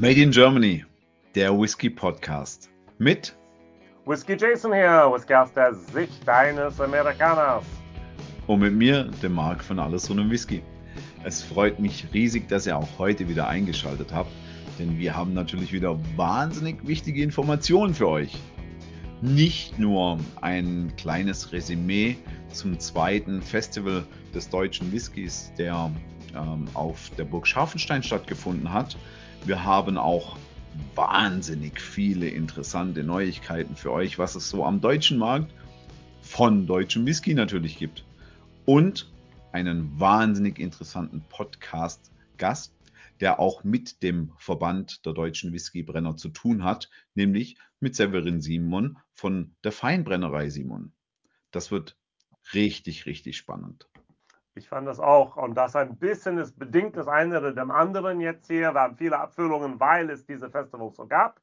Made in Germany, der Whisky Podcast mit Whisky Jason hier, Whisky aus der Sicht eines Amerikaners. Und mit mir, dem Marc von Alles rund um Whisky. Es freut mich riesig, dass ihr auch heute wieder eingeschaltet habt, denn wir haben natürlich wieder wahnsinnig wichtige Informationen für euch. Nicht nur ein kleines Resümee zum zweiten Festival des deutschen Whiskys, der ähm, auf der Burg Scharfenstein stattgefunden hat. Wir haben auch wahnsinnig viele interessante Neuigkeiten für euch, was es so am deutschen Markt von deutschem Whisky natürlich gibt. Und einen wahnsinnig interessanten Podcast-Gast, der auch mit dem Verband der deutschen Whiskybrenner zu tun hat, nämlich mit Severin Simon von der Feinbrennerei Simon. Das wird richtig, richtig spannend. Ich fand das auch. Und das ein bisschen ist bedingt das eine oder dem anderen jetzt hier. Wir haben viele Abfüllungen, weil es diese Festivals so gab.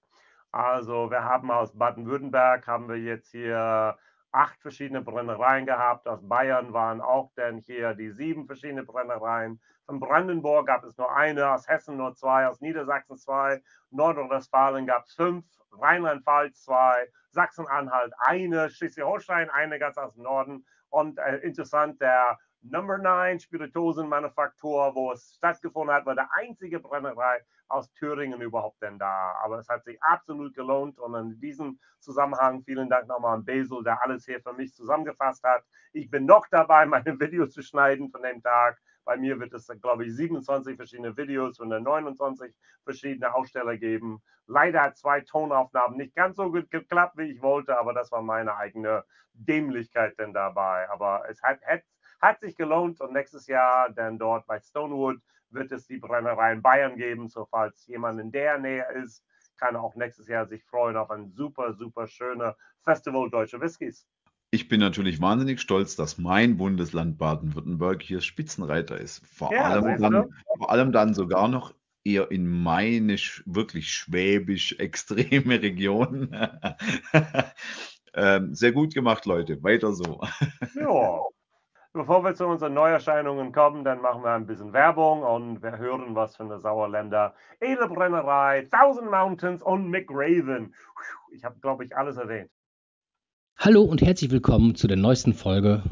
Also wir haben aus Baden-Württemberg haben wir jetzt hier acht verschiedene Brennereien gehabt. Aus Bayern waren auch dann hier die sieben verschiedene Brennereien. Von Brandenburg gab es nur eine, aus Hessen nur zwei, aus Niedersachsen zwei, Nordrhein-Westfalen gab es fünf, Rheinland-Pfalz zwei, Sachsen-Anhalt eine, Schleswig-Holstein eine ganz aus dem Norden. Und äh, interessant, der Number 9 Spirituosenmanufaktur, wo es stattgefunden hat, war der einzige Brennerei aus Thüringen überhaupt denn da. Aber es hat sich absolut gelohnt und in diesem Zusammenhang vielen Dank nochmal an Basil, der alles hier für mich zusammengefasst hat. Ich bin noch dabei, meine Videos zu schneiden von dem Tag. Bei mir wird es, glaube ich, 27 verschiedene Videos und 29 verschiedene Aussteller geben. Leider hat zwei Tonaufnahmen nicht ganz so gut geklappt, wie ich wollte, aber das war meine eigene Dämlichkeit denn dabei. Aber es hat, hat hat sich gelohnt und nächstes Jahr dann dort bei Stonewood wird es die Brennerei in Bayern geben. So falls jemand in der Nähe ist, kann auch nächstes Jahr sich freuen auf ein super, super schönes Festival Deutsche Whiskys. Ich bin natürlich wahnsinnig stolz, dass mein Bundesland Baden-Württemberg hier Spitzenreiter ist. Vor, ja, allem dann, vor allem dann sogar noch eher in meine wirklich schwäbisch extreme Region. ähm, sehr gut gemacht, Leute. Weiter so. Ja, Bevor wir zu unseren Neuerscheinungen kommen, dann machen wir ein bisschen Werbung und wir hören was von der Sauerländer Edelbrennerei, Thousand Mountains und McRaven. Ich habe, glaube ich, alles erwähnt. Hallo und herzlich willkommen zu der neuesten Folge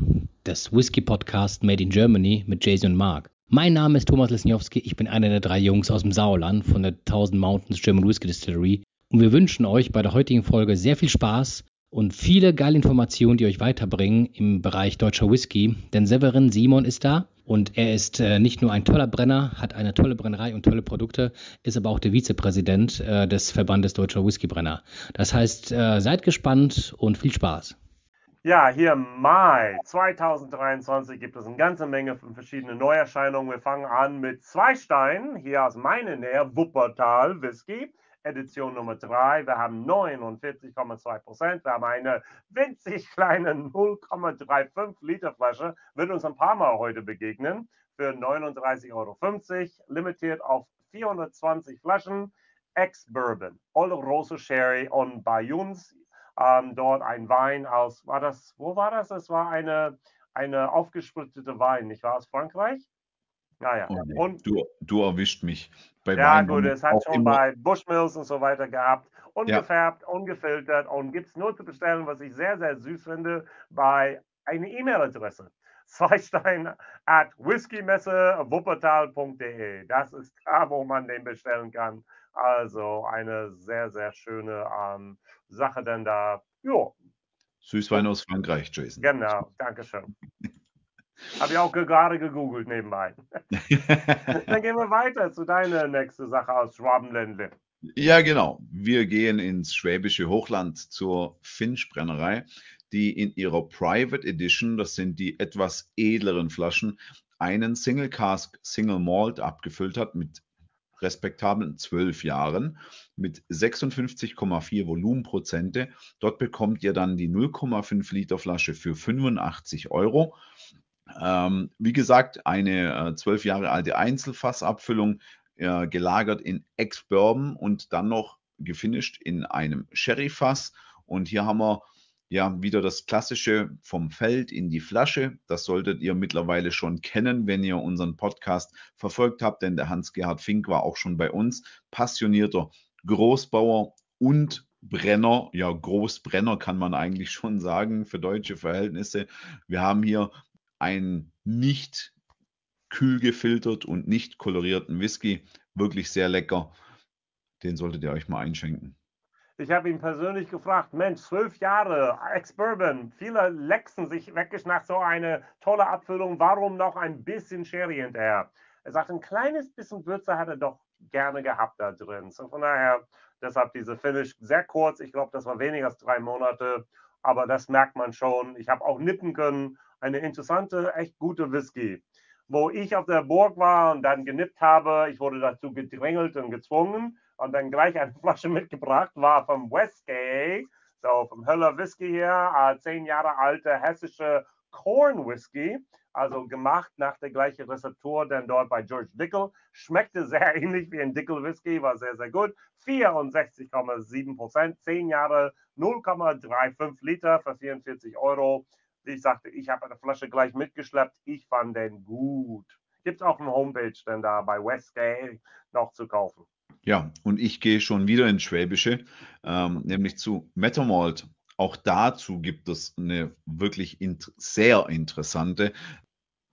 des Whisky Podcast Made in Germany mit Jason und Mark. Mein Name ist Thomas Lesniowski, ich bin einer der drei Jungs aus dem Sauerland von der Thousand Mountains German Whisky Distillery und wir wünschen euch bei der heutigen Folge sehr viel Spaß und viele geile Informationen, die euch weiterbringen im Bereich deutscher Whisky. Denn Severin Simon ist da und er ist äh, nicht nur ein toller Brenner, hat eine tolle Brennerei und tolle Produkte, ist aber auch der Vizepräsident äh, des Verbandes Deutscher Whiskybrenner. Das heißt, äh, seid gespannt und viel Spaß. Ja, hier im Mai 2023 gibt es eine ganze Menge von verschiedenen Neuerscheinungen. Wir fangen an mit Zweistein, hier aus meiner Nähe, Wuppertal Whisky. Edition Nummer 3. Wir haben 49,2 Prozent. Wir haben eine winzig kleine 0,35 Liter Flasche. Wird uns ein paar Mal heute begegnen. Für 39,50 Euro. Limitiert auf 420 Flaschen. Ex-Bourbon. Oloroso Sherry und bei uns ähm, dort ein Wein aus, war das, wo war das? Es war eine, eine aufgespritzte Wein, nicht wahr? Aus Frankreich? Naja. Oh nee, und, du, du erwischt mich. Bei ja, gut, es hat schon immer. bei Bushmills und so weiter gehabt. Ungefärbt, ja. ungefiltert und gibt es nur zu bestellen, was ich sehr, sehr süß finde, bei einer E-Mail-Adresse. Zweistein at whiskymesse-wuppertal.de. Das ist da, wo man den bestellen kann. Also eine sehr, sehr schöne ähm, Sache denn da. Jo. Süßwein aus Frankreich, Jason. Genau, danke schön. Habe ich auch gerade gegoogelt nebenbei. Dann gehen wir weiter zu deiner nächsten Sache aus Schwabenländle. Ja, genau. Wir gehen ins schwäbische Hochland zur Finchbrennerei, die in ihrer Private Edition, das sind die etwas edleren Flaschen, einen Single Cask Single Malt abgefüllt hat mit respektablen zwölf Jahren mit 56,4 Volumenprozente. Dort bekommt ihr dann die 0,5 Liter Flasche für 85 Euro ähm, wie gesagt, eine zwölf äh, Jahre alte Einzelfassabfüllung, äh, gelagert in Ex-Bourbon und dann noch gefinisht in einem Sherry-Fass. Und hier haben wir ja, wieder das Klassische vom Feld in die Flasche. Das solltet ihr mittlerweile schon kennen, wenn ihr unseren Podcast verfolgt habt, denn der Hans-Gerhard Fink war auch schon bei uns. Passionierter Großbauer und Brenner, ja, Großbrenner kann man eigentlich schon sagen für deutsche Verhältnisse. Wir haben hier einen nicht kühl gefiltert und nicht kolorierten Whisky. Wirklich sehr lecker. Den solltet ihr euch mal einschenken. Ich habe ihn persönlich gefragt, Mensch, zwölf Jahre, Ex-Bourbon, viele lexen sich nach so eine tolle Abfüllung, warum noch ein bisschen Sherry hinterher? Er sagt, ein kleines bisschen Würze hat er doch gerne gehabt da drin. So von daher, deshalb diese Finish sehr kurz, ich glaube, das war weniger als drei Monate, aber das merkt man schon. Ich habe auch nippen können, eine interessante, echt gute Whisky. Wo ich auf der Burg war und dann genippt habe, ich wurde dazu gedrängelt und gezwungen, und dann gleich eine Flasche mitgebracht, war vom Westgate, so vom Höller Whisky hier, äh, zehn Jahre alte hessische Corn Whisky, also gemacht nach der gleichen Rezeptur, denn dort bei George Dickel. Schmeckte sehr ähnlich wie ein Dickel Whisky, war sehr, sehr gut. 64,7 Prozent, zehn Jahre, 0,35 Liter für 44 Euro. Ich sagte, ich habe eine Flasche gleich mitgeschleppt. Ich fand den gut. Gibt es auch eine Homepage denn da bei Westgate noch zu kaufen. Ja, und ich gehe schon wieder ins Schwäbische, ähm, nämlich zu Metamalt. Auch dazu gibt es eine wirklich int sehr interessante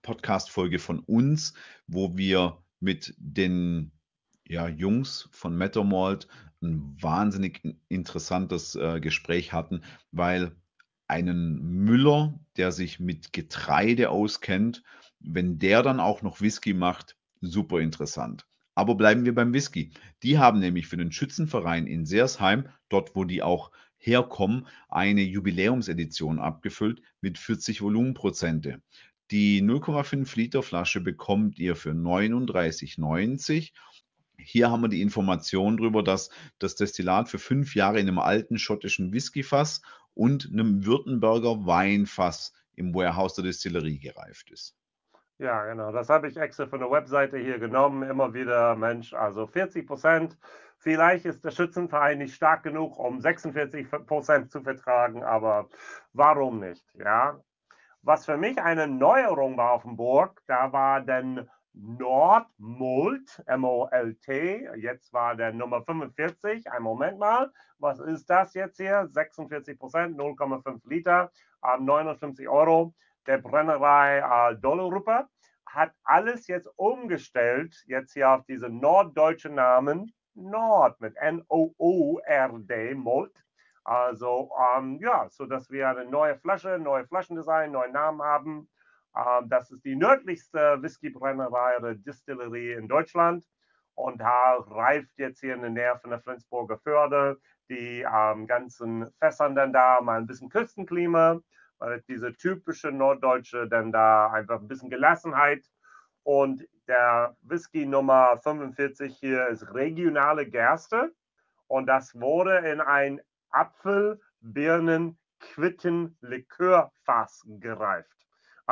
Podcast-Folge von uns, wo wir mit den ja, Jungs von Metamalt ein wahnsinnig interessantes äh, Gespräch hatten, weil einen Müller, der sich mit Getreide auskennt, wenn der dann auch noch Whisky macht, super interessant. Aber bleiben wir beim Whisky. Die haben nämlich für den Schützenverein in Seersheim, dort wo die auch herkommen, eine Jubiläumsedition abgefüllt mit 40 Volumenprozente. Die 0,5 Liter Flasche bekommt ihr für 39,90. Hier haben wir die Information darüber, dass das Destillat für fünf Jahre in einem alten schottischen Whiskyfass und einem Württemberger Weinfass im Warehouse der Distillerie gereift ist. Ja, genau. Das habe ich extra von der Webseite hier genommen. Immer wieder, Mensch, also 40 Prozent. Vielleicht ist der Schützenverein nicht stark genug, um 46 Prozent zu vertragen, aber warum nicht? Ja. Was für mich eine Neuerung war auf dem Burg, da war dann Nordmult, M-O-L-T. Jetzt war der Nummer 45. Ein Moment mal. Was ist das jetzt hier? 46 Prozent, 0,5 Liter, 59 Euro der Brennerei äh, hat alles jetzt umgestellt, jetzt hier auf diese norddeutschen Namen, Nord mit N-O-O-R-D, Molt. Also ähm, ja, so dass wir eine neue Flasche, neue Flaschendesign, neuen Namen haben. Ähm, das ist die nördlichste Whiskybrennerei oder Distillerie in Deutschland und da reift jetzt hier in der Nähe von der Flensburger Förde die ähm, ganzen Fässern dann da, mal ein bisschen Küstenklima weil diese typische Norddeutsche dann da einfach ein bisschen Gelassenheit. Und der Whisky Nummer 45 hier ist regionale Gerste. Und das wurde in ein Apfel, Birnen, Quitten, Likörfass gereift.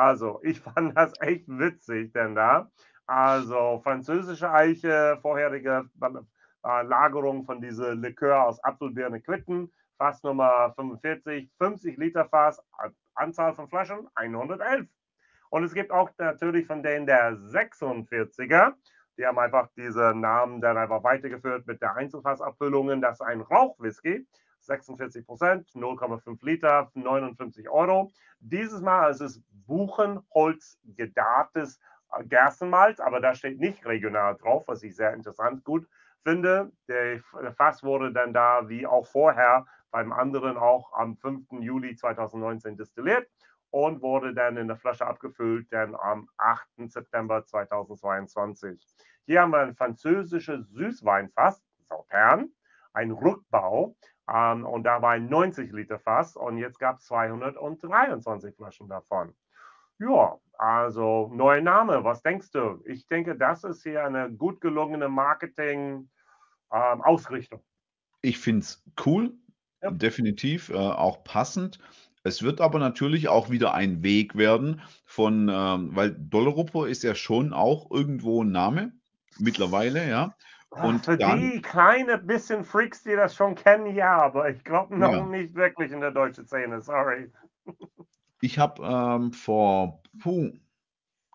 Also, ich fand das echt witzig, denn da, also französische Eiche, vorherige äh, Lagerung von dieser Likör aus Apfel, Birne, Quitten, Fass Nummer 45, 50 Liter Fass, Anzahl von Flaschen 111. Und es gibt auch natürlich von denen der 46er, die haben einfach diese Namen dann einfach weitergeführt mit der Einzelfassabfüllungen. Das ist ein Rauchwhisky, 46 Prozent, 0,5 Liter, 59 Euro. Dieses Mal ist es Buchenholz gedartes Gerstenmalz, aber da steht nicht regional drauf, was ich sehr interessant gut finde. Der Fass wurde dann da wie auch vorher beim anderen auch am 5. Juli 2019 destilliert und wurde dann in der Flasche abgefüllt, dann am 8. September 2022. Hier haben wir ein französisches Süßweinfass, Sautern, ein Rückbau ähm, und da war ein 90 Liter Fass und jetzt gab es 223 Flaschen davon. Ja, also neuer Name, was denkst du? Ich denke, das ist hier eine gut gelungene Marketing-Ausrichtung. Ähm, ich finde es cool, ja. definitiv äh, auch passend. Es wird aber natürlich auch wieder ein Weg werden von, ähm, weil Dollerupo ist ja schon auch irgendwo ein Name mittlerweile, ja. Und Für dann, die kleine bisschen Freaks, die das schon kennen, ja, aber ich glaube noch ja. nicht wirklich in der deutschen Szene, sorry. Ich habe ähm, vor,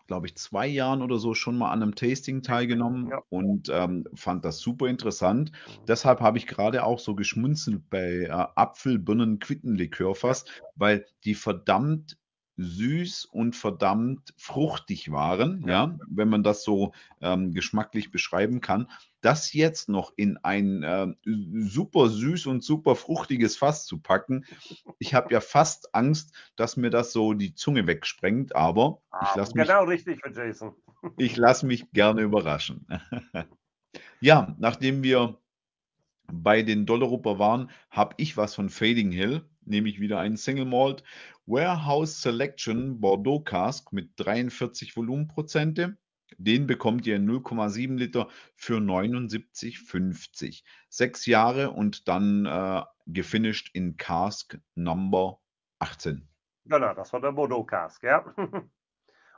glaube ich, zwei Jahren oder so schon mal an einem Tasting teilgenommen ja. und ähm, fand das super interessant. Mhm. Deshalb habe ich gerade auch so geschmunzelt bei äh, Apfel, Birnen, Quittenlikör fast, weil die verdammt süß und verdammt fruchtig waren, ja, ja wenn man das so ähm, geschmacklich beschreiben kann. Das jetzt noch in ein äh, super süß und super fruchtiges Fass zu packen, ich habe ja fast Angst, dass mir das so die Zunge wegsprengt, aber ah, ich lasse mich. Genau richtig für Jason. ich lasse mich gerne überraschen. ja, nachdem wir bei den Dollaruper waren, habe ich was von Fading Hill, nämlich wieder einen Single Malt Warehouse Selection Bordeaux Cask mit 43 Volumenprozente. Den bekommt ihr in 0,7 Liter für 79,50. Sechs Jahre und dann äh, gefinished in Cask Number 18. Genau, das war der Bordeaux Cask, ja.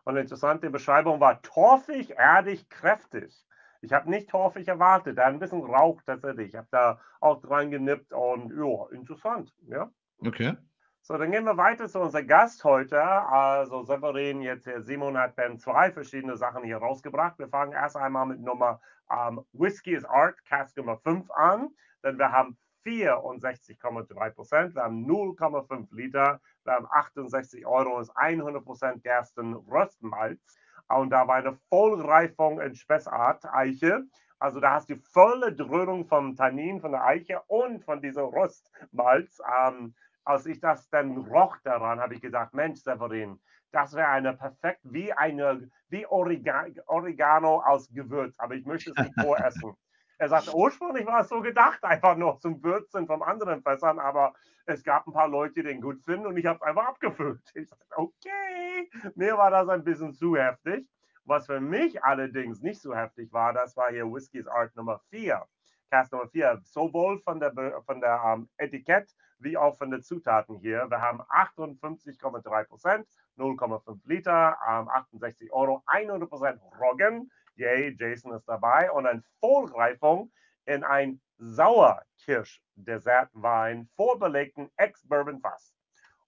Und eine interessante Beschreibung war torfig, erdig, kräftig. Ich habe nicht torfig erwartet, da ein bisschen Rauch tatsächlich. Ich habe da auch dran genippt und ja, interessant, ja. Okay. So, dann gehen wir weiter zu unserem Gast heute. Also Severin, jetzt hier Simon hat dann zwei verschiedene Sachen hier rausgebracht. Wir fangen erst einmal mit Nummer ähm, Whiskey is Art, Cask Nummer 5 an. Denn wir haben 64,3 Prozent, wir haben 0,5 Liter, wir haben 68 Euro, ist 100 Prozent Gersten Röstmalz. Und da war eine Vollreifung in Spessart Eiche. Also da hast du volle Dröhnung vom Tannin, von der Eiche und von dieser Rostmalz. Ähm, als ich das dann roch daran, habe ich gesagt, Mensch, Severin, das wäre eine perfekt, wie eine, wie Oregano aus Gewürz, aber ich möchte es nicht voressen. Er sagte, ursprünglich war es so gedacht, einfach nur zum Würzen vom anderen Fässern, aber es gab ein paar Leute, die den gut finden und ich habe es einfach abgefüllt. Ich sagte, okay, mir war das ein bisschen zu heftig. Was für mich allerdings nicht so heftig war, das war hier Whiskey's Art Nummer 4. Cast Nummer 4, sowohl von der, von der um, ähm, Etikett wie auch von den Zutaten hier. Wir haben 58,3 Prozent, 0,5 Liter, ähm, 68 Euro, 100 Prozent Roggen. Yay, Jason ist dabei. Und eine Vollreifung in ein Sauerkirsch-Dessertwein vorbelegten Ex-Bourbon-Fass.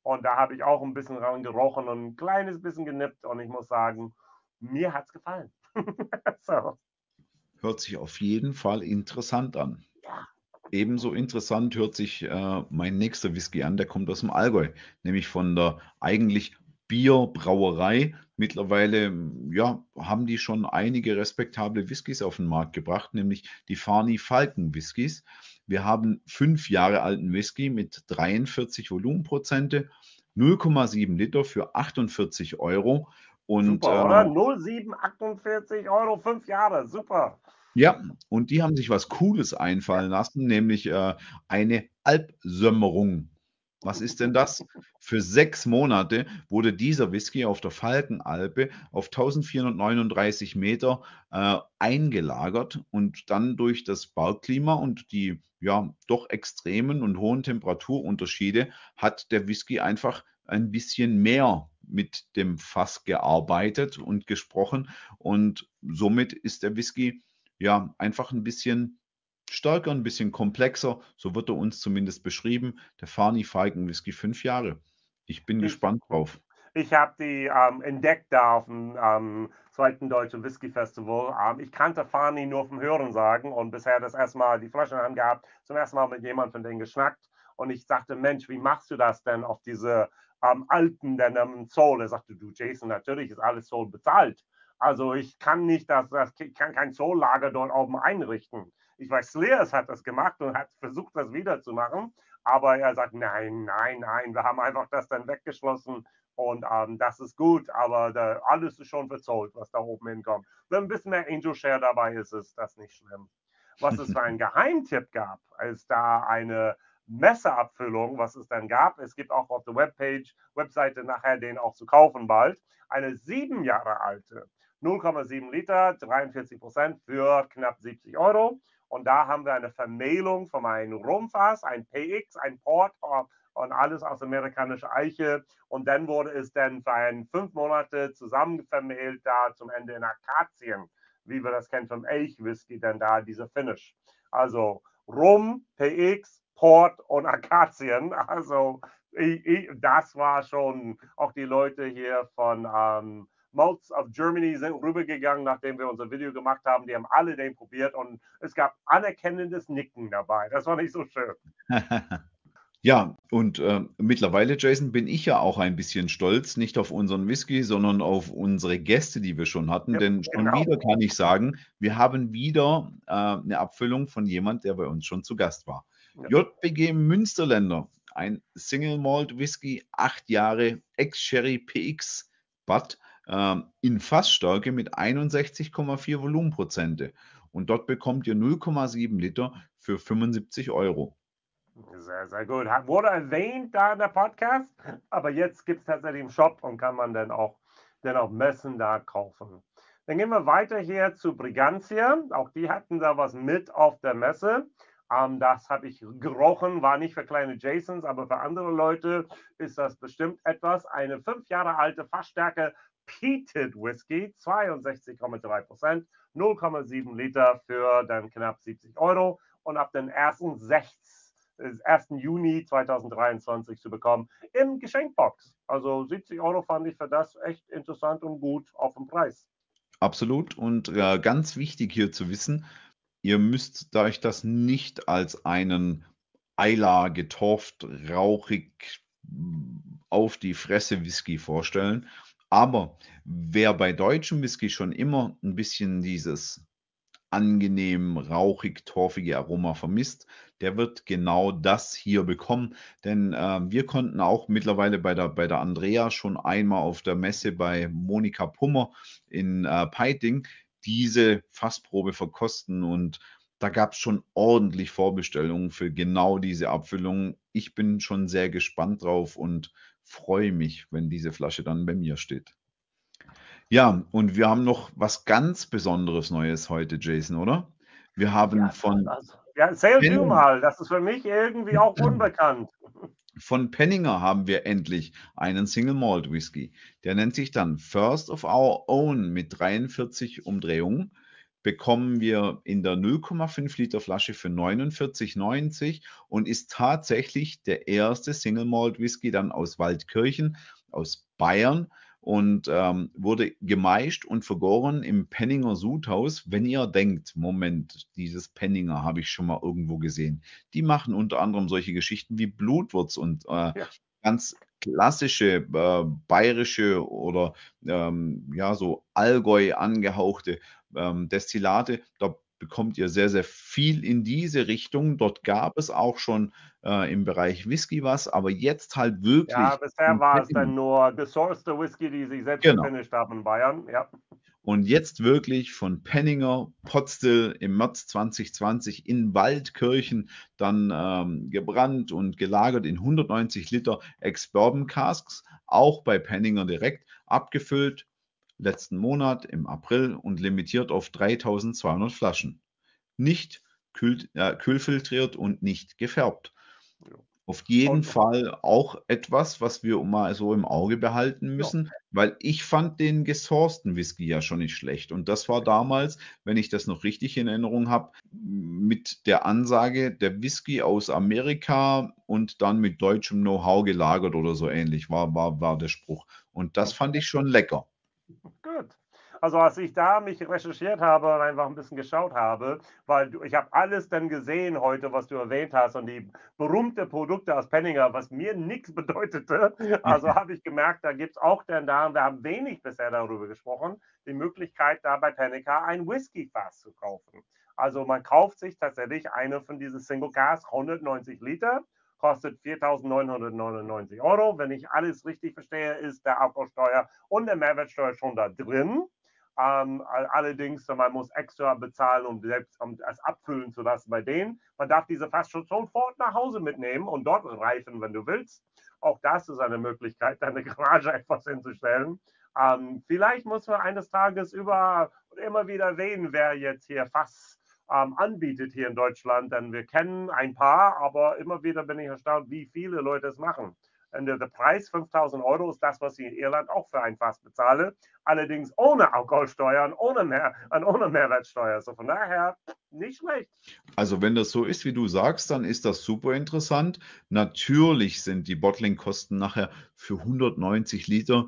Und da habe ich auch ein bisschen dran gerochen und ein kleines bisschen genippt. Und ich muss sagen, mir hat es gefallen. so. Hört sich auf jeden Fall interessant an. Ebenso interessant hört sich äh, mein nächster Whisky an, der kommt aus dem Allgäu, nämlich von der eigentlich Bierbrauerei. Mittlerweile ja, haben die schon einige respektable Whiskys auf den Markt gebracht, nämlich die Farney Falken Whiskys. Wir haben fünf Jahre alten Whisky mit 43 Volumenprozente, 0,7 Liter für 48 Euro. Und, super, oder? Ähm, 0,748 Euro, fünf Jahre, super. Ja, und die haben sich was Cooles einfallen lassen, nämlich äh, eine Alpsömmerung. Was ist denn das? Für sechs Monate wurde dieser Whisky auf der Falkenalpe auf 1439 Meter äh, eingelagert und dann durch das Bergklima und die ja doch extremen und hohen Temperaturunterschiede hat der Whisky einfach ein bisschen mehr mit dem Fass gearbeitet und gesprochen und somit ist der Whisky ja, einfach ein bisschen stärker, ein bisschen komplexer. So wird er uns zumindest beschrieben. Der Farney Falken Whisky fünf Jahre. Ich bin ich, gespannt drauf. Ich habe die ähm, entdeckt da auf dem ähm, zweiten Deutschen Whisky Festival. Ähm, ich kannte Farney nur vom Hören sagen und bisher das erste Mal die Flaschen angehabt, zum ersten Mal mit jemandem von denen geschnackt. Und ich sagte, Mensch, wie machst du das denn auf diese ähm, Alpen denn um, Zoll? Er sagte, du Jason, natürlich ist alles Zoll bezahlt. Also ich kann nicht das, das ich kann kein Zoollager dort oben einrichten. Ich weiß, Slears hat das gemacht und hat versucht, das wiederzumachen. Aber er sagt, nein, nein, nein, wir haben einfach das dann weggeschlossen und ähm, das ist gut, aber da, alles ist schon verzollt, was da oben hinkommt. Wenn ein bisschen mehr Angel Share dabei ist, ist das nicht schlimm. Was es für einen Geheimtipp gab, als da eine Messeabfüllung, was es dann gab. Es gibt auch auf der Webpage, Webseite nachher den auch zu kaufen bald. Eine sieben Jahre alte 0,7 Liter, 43 Prozent für knapp 70 Euro. Und da haben wir eine Vermählung von einem Rumfass, ein PX, ein Port und alles aus amerikanischer Eiche. Und dann wurde es dann für ein fünf Monate zusammen vermählt, da zum Ende in Akazien wie wir das kennen vom Elch-Whisky, denn da dieser Finish. Also Rum, PX, Port und Akazien. Also ich, ich, das war schon auch die Leute hier von ähm, Malts of Germany sind rübergegangen, nachdem wir unser Video gemacht haben. Die haben alle den probiert und es gab anerkennendes Nicken dabei. Das war nicht so schön. Ja, und äh, mittlerweile, Jason, bin ich ja auch ein bisschen stolz, nicht auf unseren Whisky, sondern auf unsere Gäste, die wir schon hatten. Ja, Denn schon genau. wieder kann ich sagen, wir haben wieder äh, eine Abfüllung von jemand, der bei uns schon zu Gast war. Ja. JBG Münsterländer, ein Single Malt Whisky, acht Jahre, Ex-Sherry PX äh, in Fassstärke mit 61,4 Volumenprozente. Und dort bekommt ihr 0,7 Liter für 75 Euro. Sehr, sehr gut. Wurde erwähnt da in der Podcast, aber jetzt gibt es tatsächlich im Shop und kann man dann auch, dann auch Messen da kaufen. Dann gehen wir weiter hier zu Brigantia. Auch die hatten da was mit auf der Messe. Ähm, das habe ich gerochen, war nicht für kleine Jasons, aber für andere Leute ist das bestimmt etwas. Eine fünf Jahre alte Fassstärke Peated Whisky, 62,3 Prozent, 0,7 Liter für dann knapp 70 Euro und ab ersten 16 1. Juni 2023 zu bekommen im Geschenkbox. Also 70 Euro fand ich für das echt interessant und gut auf dem Preis. Absolut. Und äh, ganz wichtig hier zu wissen, ihr müsst euch das nicht als einen Eiler getorft, rauchig auf die Fresse Whisky vorstellen. Aber wer bei deutschem Whisky schon immer ein bisschen dieses angenehm rauchig, torfige Aroma vermisst, der wird genau das hier bekommen. Denn äh, wir konnten auch mittlerweile bei der, bei der Andrea schon einmal auf der Messe bei Monika Pummer in äh, Peiting diese Fassprobe verkosten und da gab es schon ordentlich Vorbestellungen für genau diese Abfüllung. Ich bin schon sehr gespannt drauf und freue mich, wenn diese Flasche dann bei mir steht. Ja, und wir haben noch was ganz Besonderes Neues heute, Jason, oder? Wir haben ja, von. Also, ja, erzähl du mal, das ist für mich irgendwie auch unbekannt. Von Penninger haben wir endlich einen Single Malt Whisky. Der nennt sich dann First of Our Own mit 43 Umdrehungen. Bekommen wir in der 0,5 Liter Flasche für 49,90 und ist tatsächlich der erste Single Malt Whisky dann aus Waldkirchen, aus Bayern und ähm, wurde gemeischt und vergoren im Penninger Sudhaus. Wenn ihr denkt, Moment, dieses Penninger habe ich schon mal irgendwo gesehen. Die machen unter anderem solche Geschichten wie Blutwurz und äh, ja. ganz klassische äh, bayerische oder ähm, ja so Allgäu angehauchte ähm, Destillate. Da bekommt ihr sehr, sehr viel in diese Richtung. Dort gab es auch schon äh, im Bereich Whisky was, aber jetzt halt wirklich. Ja, bisher war es dann nur gesourced Whisky, die sie selbst genau. gefinisht haben in Bayern. Ja. Und jetzt wirklich von Penninger, Potstill im März 2020 in Waldkirchen dann ähm, gebrannt und gelagert in 190 Liter Ex-Bourbon Casks, auch bei Penninger direkt abgefüllt letzten Monat im April und limitiert auf 3200 Flaschen. Nicht kühl, äh, kühlfiltriert und nicht gefärbt. Auf jeden Fall auch etwas, was wir mal so im Auge behalten müssen, ja. weil ich fand den gesourcten Whisky ja schon nicht schlecht. Und das war damals, wenn ich das noch richtig in Erinnerung habe, mit der Ansage, der Whisky aus Amerika und dann mit deutschem Know-how gelagert oder so ähnlich, war, war, war der Spruch. Und das fand ich schon lecker. Gut. Also als ich da mich recherchiert habe und einfach ein bisschen geschaut habe, weil ich habe alles dann gesehen heute, was du erwähnt hast und die berühmte Produkte aus Penninger, was mir nichts bedeutete. Also habe ich gemerkt, da gibt es auch dann da, und wir haben wenig bisher darüber gesprochen, die Möglichkeit da bei Pennica ein Whisky-Fass zu kaufen. Also man kauft sich tatsächlich eine von diesen Single Gas 190 Liter kostet 4.999 Euro. Wenn ich alles richtig verstehe, ist der Abgausteuer und der Mehrwertsteuer schon da drin. Ähm, allerdings, man muss extra bezahlen, um selbst um es abfüllen zu lassen bei denen. Man darf diese fast schon sofort nach Hause mitnehmen und dort reifen, wenn du willst. Auch das ist eine Möglichkeit, deine Garage etwas hinzustellen. Ähm, vielleicht muss man eines Tages über immer wieder erwähnen, wer jetzt hier fast ähm, anbietet hier in Deutschland, denn wir kennen ein paar, aber immer wieder bin ich erstaunt, wie viele Leute es machen. Und der, Preis 5000 Euro ist das, was ich in Irland auch für ein Fass bezahle. Allerdings ohne Alkoholsteuer und ohne, mehr, ohne Mehrwertsteuer. So von daher nicht schlecht. Also wenn das so ist, wie du sagst, dann ist das super interessant. Natürlich sind die Bottling-Kosten nachher für 190 Liter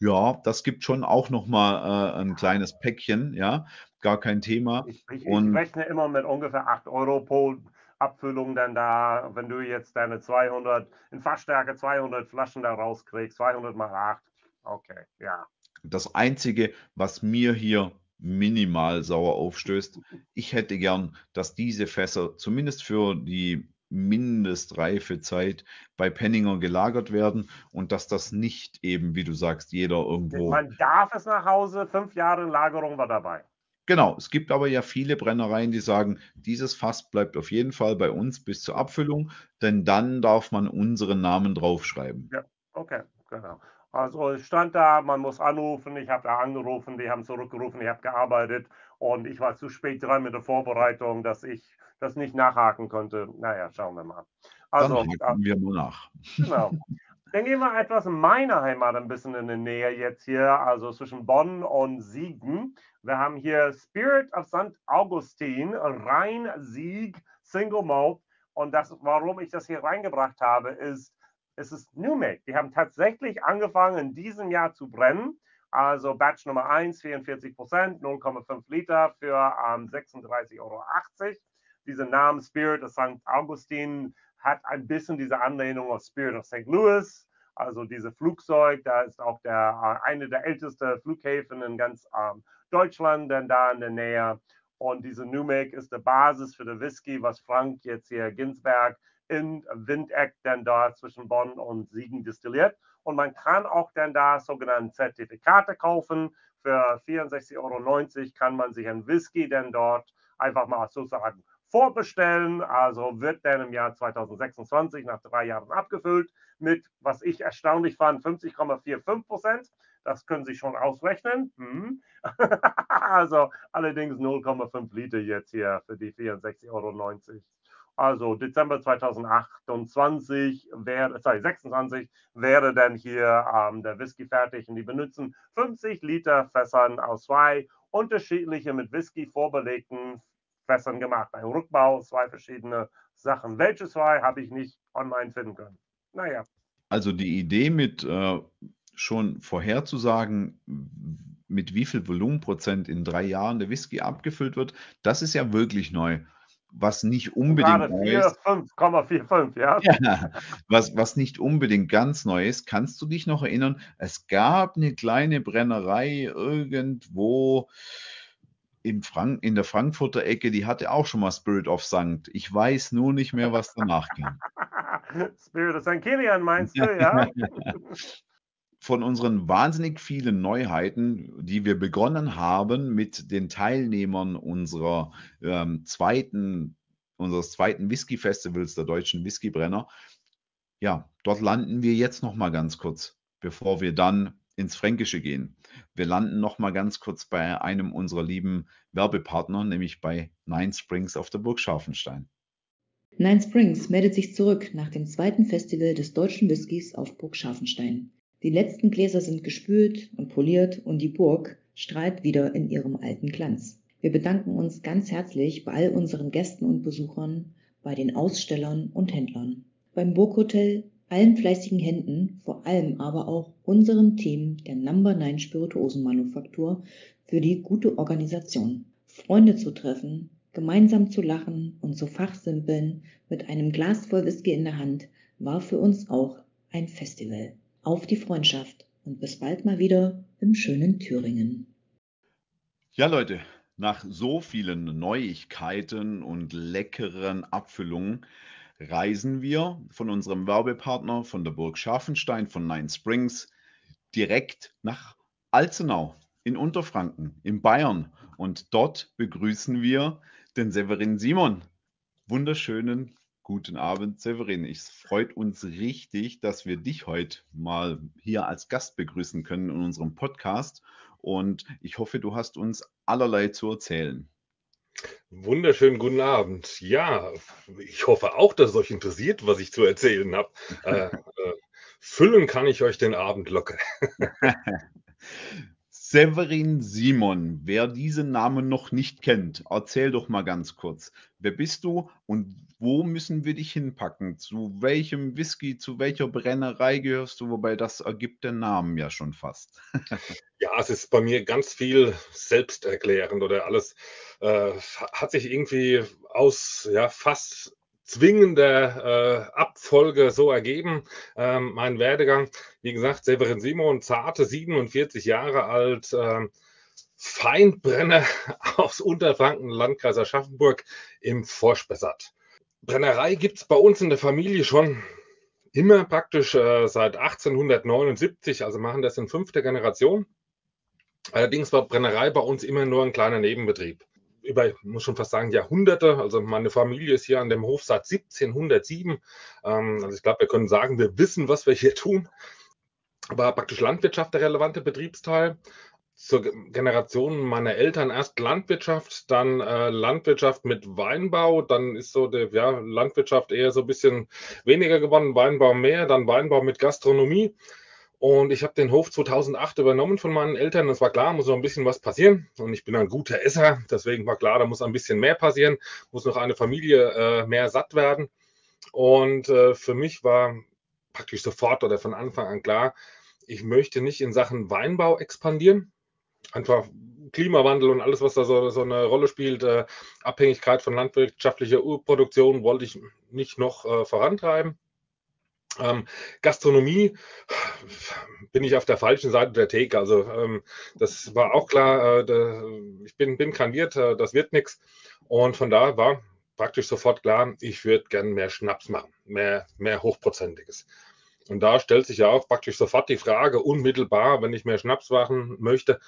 ja, das gibt schon auch noch mal äh, ein kleines Päckchen, ja, gar kein Thema. Ich, ich, ich Und rechne immer mit ungefähr 8 Euro pro Abfüllung dann da, wenn du jetzt deine 200, in Fassstärke 200 Flaschen da rauskriegst, 200 mal 8. Okay, ja. das Einzige, was mir hier minimal sauer aufstößt, ich hätte gern, dass diese Fässer zumindest für die Mindestreifezeit bei Penninger gelagert werden und dass das nicht eben, wie du sagst, jeder irgendwo Man darf es nach Hause, fünf Jahre Lagerung war dabei. Genau, es gibt aber ja viele Brennereien, die sagen, dieses Fass bleibt auf jeden Fall bei uns bis zur Abfüllung, denn dann darf man unseren Namen draufschreiben. Ja, okay, genau. Also es stand da, man muss anrufen, ich habe da angerufen, die haben zurückgerufen, ich habe gearbeitet und ich war zu spät dran mit der Vorbereitung, dass ich das nicht nachhaken konnte. Naja, schauen wir mal. Dann Also, haken wir mal nach. Genau. Dann gehen wir etwas in meiner Heimat ein bisschen in der Nähe jetzt hier, also zwischen Bonn und Siegen. Wir haben hier Spirit of St. Augustin, Rhein Sieg, Single Malt. Und das, warum ich das hier reingebracht habe, ist, es ist New Make. Die haben tatsächlich angefangen in diesem Jahr zu brennen. Also Batch Nummer 1, 44 Prozent, 0,5 Liter für ähm, 36,80 Euro. Dieser Name Spirit of St. Augustin hat ein bisschen diese Anlehnung auf Spirit of St. Louis, also dieses Flugzeug, da ist auch der, äh, eine der ältesten Flughäfen in ganz ähm, Deutschland, denn da in der Nähe. Und diese Make ist die Basis für den Whisky, was Frank jetzt hier Ginsberg in Windeck dann da zwischen Bonn und Siegen destilliert. Und man kann auch dann da sogenannte Zertifikate kaufen. Für 64,90 Euro kann man sich ein Whisky dann dort einfach mal sozusagen vorbestellen. Also wird dann im Jahr 2026 nach drei Jahren abgefüllt mit, was ich erstaunlich fand, 50,45 Prozent. Das können Sie schon ausrechnen. Hm. also allerdings 0,5 Liter jetzt hier für die 64,90 Euro. Also Dezember 2028 wäre, sorry, 26 wäre dann hier ähm, der Whisky fertig und die benutzen 50 Liter Fässern aus zwei unterschiedliche mit Whisky vorbelegten Fässern gemacht. Ein Rückbau, zwei verschiedene Sachen. Welche zwei habe ich nicht online finden können. Naja. Also die Idee mit äh, schon vorherzusagen, mit wie viel Volumenprozent in drei Jahren der Whisky abgefüllt wird, das ist ja wirklich neu. Was nicht unbedingt neu 4, ist, 5,45, ja. ja, was, was nicht unbedingt ganz neu ist, kannst du dich noch erinnern? Es gab eine kleine Brennerei irgendwo im Frank in der Frankfurter Ecke, die hatte auch schon mal Spirit of Sankt. Ich weiß nur nicht mehr, was danach kam. Spirit of St. Kilian meinst du, ja? von unseren wahnsinnig vielen Neuheiten, die wir begonnen haben mit den Teilnehmern unserer ähm, zweiten, unseres zweiten Whisky-Festivals der deutschen Whiskybrenner. Ja, dort landen wir jetzt noch mal ganz kurz, bevor wir dann ins Fränkische gehen. Wir landen noch mal ganz kurz bei einem unserer lieben Werbepartner, nämlich bei Nine Springs auf der Burg Scharfenstein. Nine Springs meldet sich zurück nach dem zweiten Festival des deutschen Whiskys auf Burg Scharfenstein. Die letzten Gläser sind gespült und poliert und die Burg strahlt wieder in ihrem alten Glanz. Wir bedanken uns ganz herzlich bei all unseren Gästen und Besuchern, bei den Ausstellern und Händlern, beim Burghotel, allen fleißigen Händen, vor allem aber auch unserem Team der Number 9 Spirituosenmanufaktur für die gute Organisation. Freunde zu treffen, gemeinsam zu lachen und zu fachsimpeln mit einem Glas voll Whisky in der Hand war für uns auch ein Festival. Auf die Freundschaft und bis bald mal wieder im schönen Thüringen. Ja, Leute, nach so vielen Neuigkeiten und leckeren Abfüllungen reisen wir von unserem Werbepartner von der Burg Scharfenstein von Nine Springs direkt nach Alzenau in Unterfranken, in Bayern. Und dort begrüßen wir den Severin Simon. Wunderschönen guten Abend, Severin. Es freut uns richtig, dass wir dich heute mal hier als Gast begrüßen können in unserem Podcast. Und ich hoffe, du hast uns allerlei zu erzählen. Wunderschönen guten Abend. Ja, ich hoffe auch, dass es euch interessiert, was ich zu erzählen habe. Äh, äh, füllen kann ich euch den Abend locker. Severin Simon, wer diesen Namen noch nicht kennt, erzähl doch mal ganz kurz. Wer bist du und wo müssen wir dich hinpacken? Zu welchem Whisky, zu welcher Brennerei gehörst du? Wobei das ergibt den Namen ja schon fast. ja, es ist bei mir ganz viel selbsterklärend oder alles äh, hat sich irgendwie aus ja, fast zwingender äh, Abfolge so ergeben, ähm, mein Werdegang. Wie gesagt, Severin Simon, zarte 47 Jahre alt, äh, Feindbrenner aus Unterfranken, Landkreis Aschaffenburg im Vorspessart. Brennerei gibt es bei uns in der Familie schon immer praktisch äh, seit 1879, also machen das in fünfter Generation. Allerdings war Brennerei bei uns immer nur ein kleiner Nebenbetrieb über, ich muss schon fast sagen, Jahrhunderte. Also meine Familie ist hier an dem Hof seit 1707. Ähm, also ich glaube, wir können sagen, wir wissen, was wir hier tun. War praktisch Landwirtschaft der relevante Betriebsteil. Zur Generation meiner Eltern erst Landwirtschaft, dann äh, Landwirtschaft mit Weinbau, dann ist so die ja, Landwirtschaft eher so ein bisschen weniger geworden, Weinbau mehr, dann Weinbau mit Gastronomie. Und ich habe den Hof 2008 übernommen von meinen Eltern. Es war klar, muss noch ein bisschen was passieren. Und ich bin ein guter Esser. Deswegen war klar, da muss ein bisschen mehr passieren. Muss noch eine Familie äh, mehr satt werden. Und äh, für mich war praktisch sofort oder von Anfang an klar, ich möchte nicht in Sachen Weinbau expandieren. Einfach Klimawandel und alles, was da so, so eine Rolle spielt, äh, Abhängigkeit von landwirtschaftlicher Urproduktion wollte ich nicht noch äh, vorantreiben. Ähm, Gastronomie bin ich auf der falschen Seite der Theke. Also ähm, das war auch klar. Äh, da, ich bin, bin kein Wirt, äh, das wird nichts. Und von da war praktisch sofort klar, ich würde gern mehr Schnaps machen, mehr, mehr Hochprozentiges. Und da stellt sich ja auch praktisch sofort die Frage, unmittelbar, wenn ich mehr Schnaps machen möchte,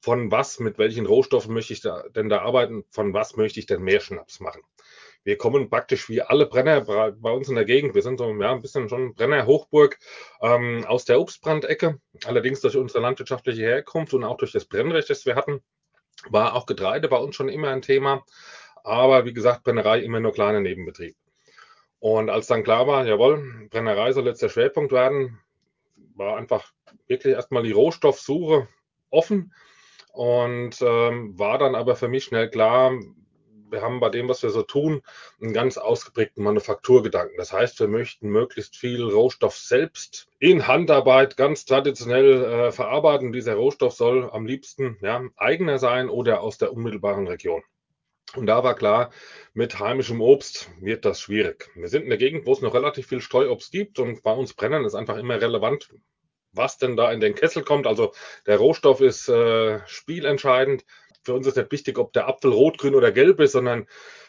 von was, mit welchen Rohstoffen möchte ich da, denn da arbeiten, von was möchte ich denn mehr Schnaps machen? Wir kommen praktisch wie alle Brenner bei uns in der Gegend. Wir sind so ja, ein bisschen schon Brenner-Hochburg ähm, aus der Obstbrandecke. Allerdings durch unsere landwirtschaftliche Herkunft und auch durch das Brennrecht, das wir hatten, war auch Getreide bei uns schon immer ein Thema. Aber wie gesagt, Brennerei immer nur kleiner Nebenbetrieb. Und als dann klar war, jawohl, Brennerei soll jetzt der Schwerpunkt werden, war einfach wirklich erstmal die Rohstoffsuche offen und ähm, war dann aber für mich schnell klar, wir haben bei dem, was wir so tun, einen ganz ausgeprägten Manufakturgedanken. Das heißt, wir möchten möglichst viel Rohstoff selbst in Handarbeit ganz traditionell äh, verarbeiten. Dieser Rohstoff soll am liebsten ja, eigener sein oder aus der unmittelbaren Region. Und da war klar, mit heimischem Obst wird das schwierig. Wir sind in der Gegend, wo es noch relativ viel Streuobst gibt und bei uns brennen ist einfach immer relevant, was denn da in den Kessel kommt. Also der Rohstoff ist äh, spielentscheidend für uns ist nicht wichtig, ob der Apfel rot, grün oder gelb ist, sondern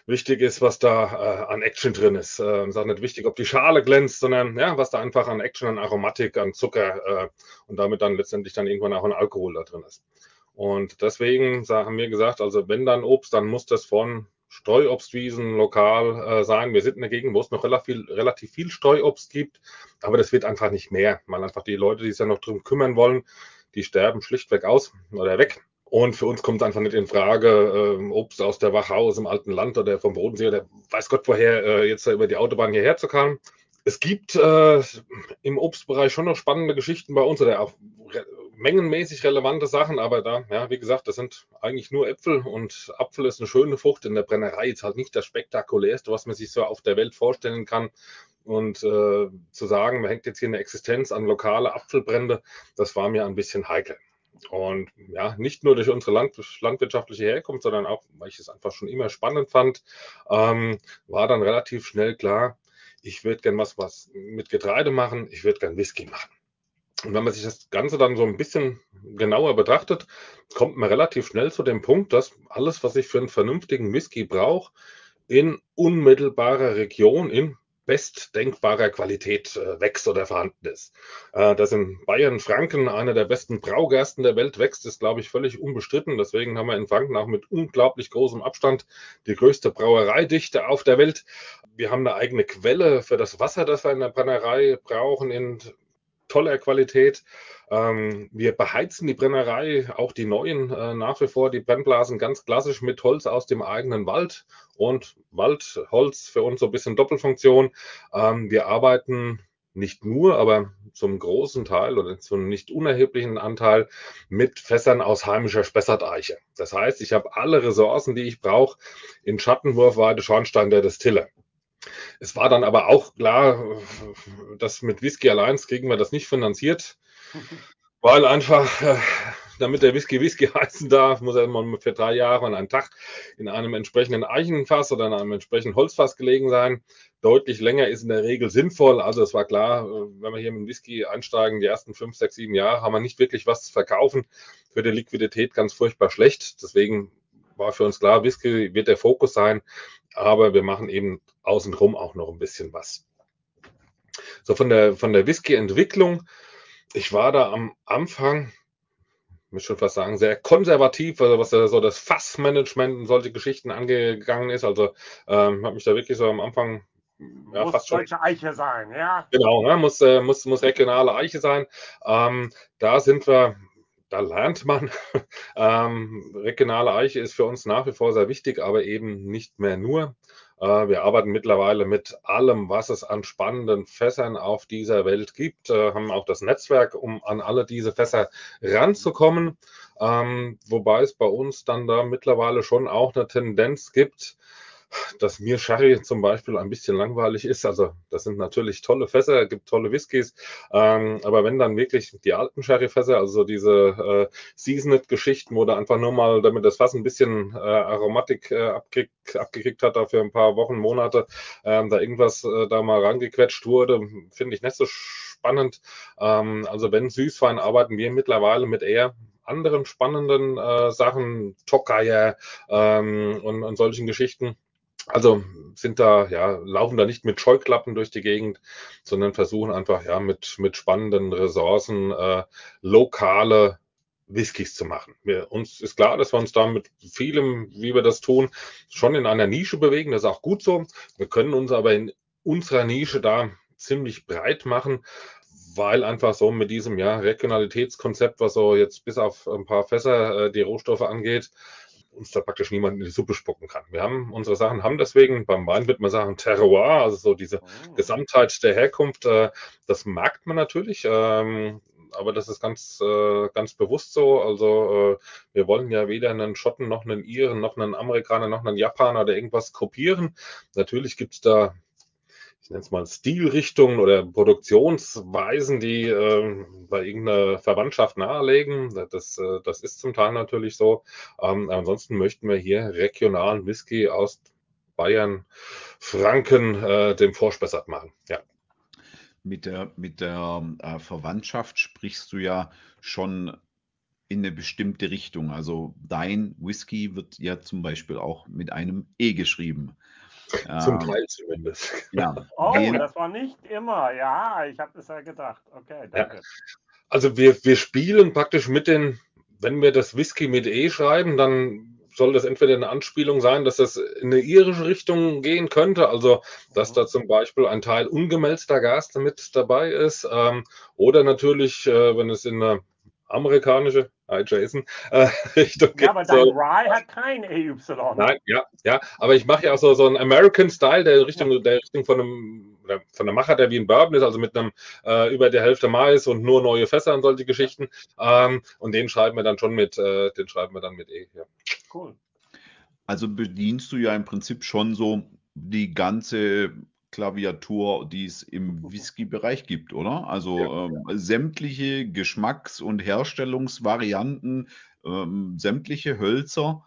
wichtig ist, was da äh, an Action drin ist. Äh, es ist auch nicht wichtig, ob die Schale glänzt, sondern ja, was da einfach an Action, an Aromatik, an Zucker äh, und damit dann letztendlich dann irgendwann auch an Alkohol da drin ist. Und deswegen haben wir gesagt, also wenn dann Obst, dann muss das von Streuobstwiesen lokal äh, sein. Wir sind in der Gegend, wo es noch relativ viel, relativ viel Streuobst gibt, aber das wird einfach nicht mehr, weil einfach die Leute, die sich ja noch drum kümmern wollen, die sterben schlichtweg aus oder weg. Und für uns kommt einfach nicht in Frage, äh, Obst aus der Wachau, aus dem alten Land oder vom Bodensee oder weiß Gott woher äh, jetzt über die Autobahn hierher zu kommen. Es gibt äh, im Obstbereich schon noch spannende Geschichten bei uns oder auch re mengenmäßig relevante Sachen, aber da, ja, wie gesagt, das sind eigentlich nur Äpfel und Apfel ist eine schöne Frucht in der Brennerei. Ist halt nicht das spektakulärste, was man sich so auf der Welt vorstellen kann. Und äh, zu sagen, man hängt jetzt hier eine Existenz an lokale Apfelbrände, das war mir ein bisschen heikel. Und ja, nicht nur durch unsere Land landwirtschaftliche Herkunft, sondern auch, weil ich es einfach schon immer spannend fand, ähm, war dann relativ schnell klar, ich würde gern was, was mit Getreide machen, ich würde gern Whisky machen. Und wenn man sich das Ganze dann so ein bisschen genauer betrachtet, kommt man relativ schnell zu dem Punkt, dass alles, was ich für einen vernünftigen Whisky brauche, in unmittelbarer Region in bestdenkbarer Qualität äh, wächst oder vorhanden ist. Äh, dass in Bayern Franken einer der besten Braugersten der Welt wächst, ist, glaube ich, völlig unbestritten. Deswegen haben wir in Franken auch mit unglaublich großem Abstand die größte Brauereidichte auf der Welt. Wir haben eine eigene Quelle für das Wasser, das wir in der Brennerei brauchen, in toller Qualität. Ähm, wir beheizen die Brennerei, auch die neuen äh, nach wie vor, die Brennblasen ganz klassisch mit Holz aus dem eigenen Wald und Waldholz für uns so ein bisschen Doppelfunktion. Ähm, wir arbeiten nicht nur, aber zum großen Teil oder zum nicht unerheblichen Anteil mit Fässern aus heimischer Spessarteiche. Das heißt, ich habe alle Ressourcen, die ich brauche, in Schattenwurfweite Schornstein der Destille. Es war dann aber auch klar, dass mit Whisky allein kriegen wir das nicht finanziert, weil einfach äh, damit der Whisky Whisky heißen darf, muss er immer für drei Jahre und einen Tag in einem entsprechenden Eichenfass oder in einem entsprechenden Holzfass gelegen sein. Deutlich länger ist in der Regel sinnvoll. Also es war klar, wenn wir hier mit Whisky einsteigen, die ersten fünf, sechs, sieben Jahre haben wir nicht wirklich was zu verkaufen. Für die Liquidität ganz furchtbar schlecht. Deswegen war für uns klar, Whisky wird der Fokus sein, aber wir machen eben außenrum auch noch ein bisschen was. So von der, von der Whisky-Entwicklung. Ich war da am Anfang ich schon fast sagen, sehr konservativ, also was so das Fassmanagement und solche Geschichten angegangen ist. Also ähm, habe mich da wirklich so am Anfang ja, muss fast deutsche schon, Eiche sein, ja. Genau, ne, muss, äh, muss, muss regionale Eiche sein. Ähm, da sind wir, da lernt man. ähm, regionale Eiche ist für uns nach wie vor sehr wichtig, aber eben nicht mehr nur. Äh, wir arbeiten mittlerweile mit allem, was es an spannenden Fässern auf dieser Welt gibt, äh, haben auch das Netzwerk, um an alle diese Fässer ranzukommen. Ähm, wobei es bei uns dann da mittlerweile schon auch eine Tendenz gibt, dass mir Sherry zum Beispiel ein bisschen langweilig ist. Also das sind natürlich tolle Fässer, gibt tolle Whiskys, ähm, aber wenn dann wirklich die alten Sherry-Fässer, also diese äh, Seasoned-Geschichten, wo da einfach nur mal, damit das Fass ein bisschen äh, Aromatik äh, abkriegt, abgekriegt hat, da für ein paar Wochen, Monate, ähm, da irgendwas äh, da mal rangequetscht wurde, finde ich nicht so spannend. Ähm, also wenn Süßwein arbeiten wir mittlerweile mit eher anderen spannenden äh, Sachen, Tokaier ähm, und, und solchen Geschichten. Also sind da, ja, laufen da nicht mit Scheuklappen durch die Gegend, sondern versuchen einfach, ja, mit, mit spannenden Ressourcen äh, lokale Whiskys zu machen. Wir, uns ist klar, dass wir uns da mit vielem, wie wir das tun, schon in einer Nische bewegen. Das ist auch gut so. Wir können uns aber in unserer Nische da ziemlich breit machen, weil einfach so mit diesem ja, Regionalitätskonzept, was so jetzt bis auf ein paar Fässer äh, die Rohstoffe angeht, uns da praktisch niemand in die Suppe spucken kann. Wir haben unsere Sachen, haben deswegen, beim Wein wird man sagen Terroir, also so diese oh. Gesamtheit der Herkunft, äh, das merkt man natürlich. Ähm, aber das ist ganz, äh, ganz bewusst so. Also äh, wir wollen ja weder einen Schotten noch einen Iren noch einen Amerikaner noch einen Japaner oder irgendwas kopieren. Natürlich gibt es da ich nenne es mal Stilrichtungen oder Produktionsweisen, die äh, bei irgendeiner Verwandtschaft nahelegen. Das, äh, das ist zum Teil natürlich so. Ähm, ansonsten möchten wir hier regionalen Whisky aus Bayern, Franken äh, dem Vorspessert machen. Ja. Mit der, mit der äh, Verwandtschaft sprichst du ja schon in eine bestimmte Richtung. Also dein Whisky wird ja zum Beispiel auch mit einem E geschrieben. Zum Teil zumindest. Ja. Oh, das war nicht immer. Ja, ich habe es ja gedacht. Okay, danke. Ja. Also wir, wir spielen praktisch mit den, wenn wir das Whisky mit E schreiben, dann soll das entweder eine Anspielung sein, dass das in eine irische Richtung gehen könnte, also dass mhm. da zum Beispiel ein Teil ungemälzter Gas mit dabei ist, ähm, oder natürlich, äh, wenn es in eine amerikanische, hi Jason, äh, Richtung Ja, aber dein so, Rye hat kein EY. Nein, ja, ja, aber ich mache ja auch so, so einen American Style, der Richtung, ja. der Richtung von einem, von der Macher, der wie ein Bourbon ist, also mit einem äh, über der Hälfte Mais und nur neue Fässer und solche Geschichten. Ähm, und den schreiben wir dann schon mit, äh, den schreiben wir dann mit E. Ja. Cool. Also bedienst du ja im Prinzip schon so die ganze Klaviatur, die es im Whisky-Bereich gibt, oder? Also ja, ähm, ja. sämtliche Geschmacks- und Herstellungsvarianten, ähm, sämtliche Hölzer.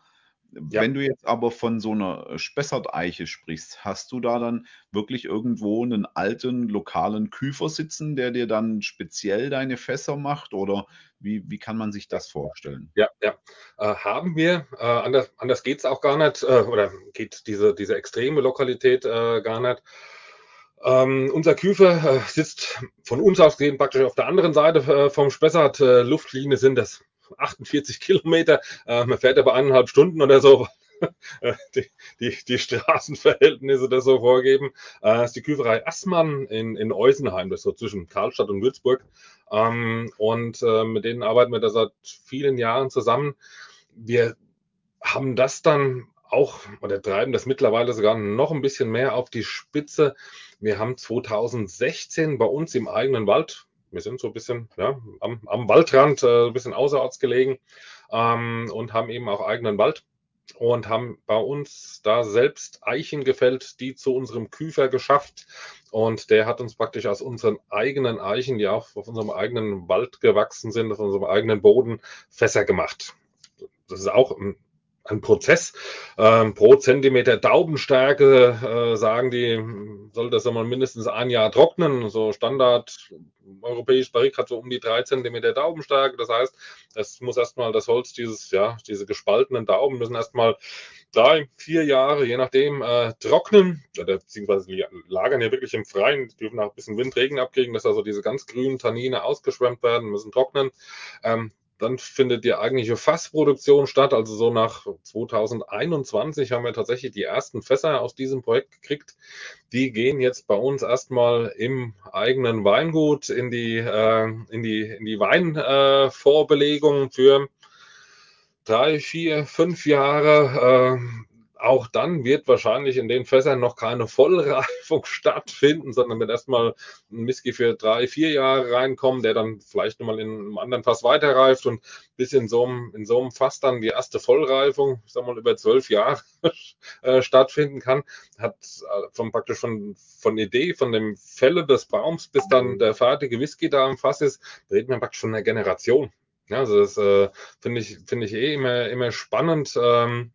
Ja. Wenn du jetzt aber von so einer Spessart-Eiche sprichst, hast du da dann wirklich irgendwo einen alten lokalen Küfer sitzen, der dir dann speziell deine Fässer macht? Oder wie, wie kann man sich das vorstellen? Ja, ja. Äh, haben wir. Äh, anders anders geht es auch gar nicht. Äh, oder geht diese, diese extreme Lokalität äh, gar nicht. Ähm, unser Küfer äh, sitzt von uns aus gesehen praktisch auf der anderen Seite äh, vom Spessart. Äh, Luftlinie sind das 48 Kilometer. Äh, man fährt aber eineinhalb Stunden oder so, die, die, die Straßenverhältnisse das so vorgeben. Äh, ist die Küferei Assmann in, in Eusenheim, das ist so zwischen Karlstadt und Würzburg. Ähm, und äh, mit denen arbeiten wir da seit vielen Jahren zusammen. Wir haben das dann auch oder treiben das mittlerweile sogar noch ein bisschen mehr auf die Spitze. Wir haben 2016 bei uns im eigenen Wald, wir sind so ein bisschen ja, am, am Waldrand, äh, ein bisschen außerorts gelegen ähm, und haben eben auch eigenen Wald und haben bei uns da selbst Eichen gefällt, die zu unserem Küfer geschafft. Und der hat uns praktisch aus unseren eigenen Eichen, die auch auf unserem eigenen Wald gewachsen sind, auf unserem eigenen Boden, Fässer gemacht. Das ist auch ein ein Prozess. Ähm, pro Zentimeter Daubenstärke, äh, sagen die, soll das einmal mindestens ein Jahr trocknen. So Standard europäisch Barrik hat so um die drei Zentimeter Daubenstärke. Das heißt, das muss erstmal das Holz, dieses, ja, diese gespaltenen Dauben müssen erstmal drei, vier Jahre, je nachdem, äh, trocknen, oder beziehungsweise lagern ja wirklich im Freien, die dürfen auch ein bisschen Windregen abkriegen, dass also diese ganz grünen Tannine ausgeschwemmt werden, müssen trocknen. Ähm, dann findet die eigentliche Fassproduktion statt. Also so nach 2021 haben wir tatsächlich die ersten Fässer aus diesem Projekt gekriegt. Die gehen jetzt bei uns erstmal im eigenen Weingut in die, äh, in die, in die Weinvorbelegung äh, für drei, vier, fünf Jahre. Äh, auch dann wird wahrscheinlich in den Fässern noch keine Vollreifung stattfinden, sondern wird erstmal ein Whisky für drei, vier Jahre reinkommen, der dann vielleicht nochmal in einem anderen Fass weiterreift und bis in so einem, in so einem Fass dann die erste Vollreifung, ich sag mal, über zwölf Jahre äh, stattfinden kann, hat äh, von praktisch von, von Idee, von dem Fälle des Baums bis dann der fertige Whisky da im Fass ist, reden wir praktisch von einer Generation. Ja, also das äh, finde ich, finde ich eh immer, immer spannend. Ähm,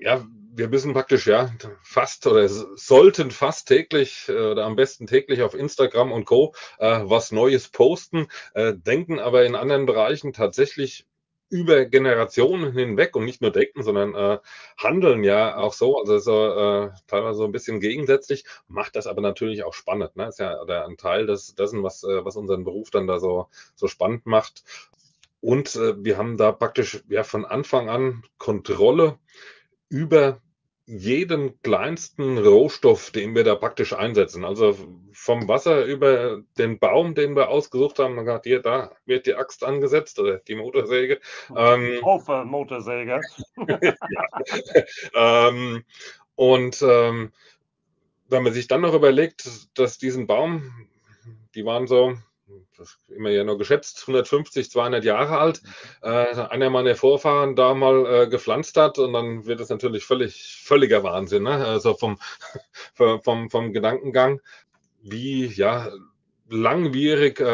ja, wir müssen praktisch ja fast oder sollten fast täglich äh, oder am besten täglich auf Instagram und Co. Äh, was Neues posten, äh, denken aber in anderen Bereichen tatsächlich über Generationen hinweg und nicht nur denken, sondern äh, handeln ja auch so, also so, äh, teilweise so ein bisschen gegensätzlich, macht das aber natürlich auch spannend. Ne? Ist ja ein Teil des, dessen, was, äh, was unseren Beruf dann da so, so spannend macht. Und äh, wir haben da praktisch ja von Anfang an Kontrolle über jeden kleinsten Rohstoff, den wir da praktisch einsetzen. Also vom Wasser über den Baum, den wir ausgesucht haben, man sagt, hier, da wird die Axt angesetzt oder die Motorsäge. Ähm, hoffe, Motorsäge. ähm, und ähm, wenn man sich dann noch überlegt, dass diesen Baum, die waren so immer ja nur geschätzt, 150, 200 Jahre alt, äh, einer meiner Vorfahren da mal äh, gepflanzt hat und dann wird es natürlich völlig, völliger Wahnsinn, ne? also vom, vom, vom Gedankengang, wie, ja, langwierig äh,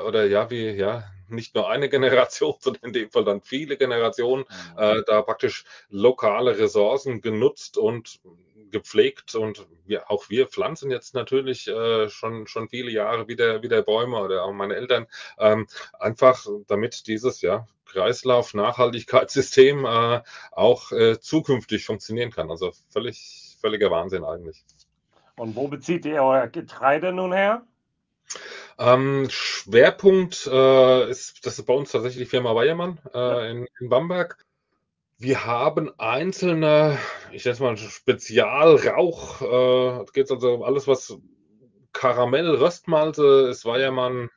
oder ja, wie, ja, nicht nur eine Generation, sondern in dem Fall dann viele Generationen, mhm. äh, da praktisch lokale Ressourcen genutzt und gepflegt und wir, auch wir pflanzen jetzt natürlich äh, schon, schon viele Jahre wieder, wieder Bäume oder auch meine Eltern, ähm, einfach damit dieses ja, Kreislauf-Nachhaltigkeitssystem äh, auch äh, zukünftig funktionieren kann. Also völlig, völliger Wahnsinn eigentlich. Und wo bezieht ihr euer Getreide nun her? Ähm, Schwerpunkt äh, ist, das ist bei uns tatsächlich die Firma Weiermann äh, in, in Bamberg. Wir haben einzelne, ich nenne es mal Spezialrauch, äh, geht also alles, was Karamell, Röstmalte, ist Weiermann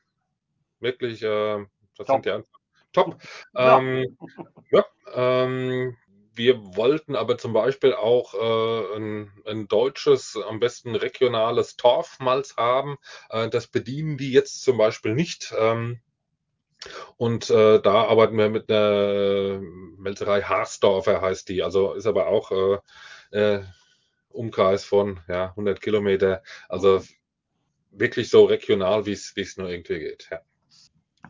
wirklich, äh, das top. sind die einfach top. Ja. Ähm, ja, ähm, wir wollten aber zum Beispiel auch äh, ein, ein, deutsches, am besten regionales Torfmalz haben. Äh, das bedienen die jetzt zum Beispiel nicht. Ähm, und äh, da arbeiten wir mit einer Melzerei Harsdorfer heißt die. Also ist aber auch äh, äh, Umkreis von ja, 100 Kilometer. Also wirklich so regional, wie es nur irgendwie geht. Ja.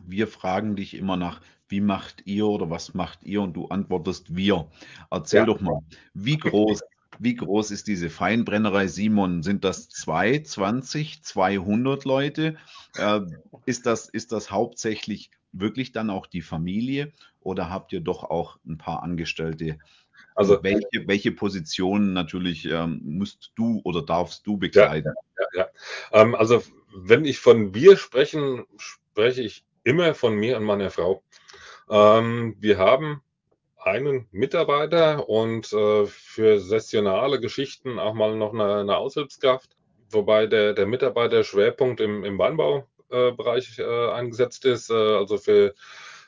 Wir fragen dich immer nach, wie macht ihr oder was macht ihr? Und du antwortest wir. Erzähl ja. doch mal, wie groß, wie groß ist diese Feinbrennerei Simon? Sind das zwei, 20, 200 Leute? Äh, ist, das, ist das hauptsächlich wirklich dann auch die Familie oder habt ihr doch auch ein paar Angestellte? Also welche, welche Positionen natürlich ähm, musst du oder darfst du bekleiden? Ja, ja, ja. Ähm, also wenn ich von wir sprechen, spreche ich immer von mir und meiner Frau. Ähm, wir haben einen Mitarbeiter und äh, für sessionale Geschichten auch mal noch eine, eine Aushilfskraft, wobei der, der Mitarbeiter-Schwerpunkt im, im Weinbaubereich äh, eingesetzt ist, äh, also für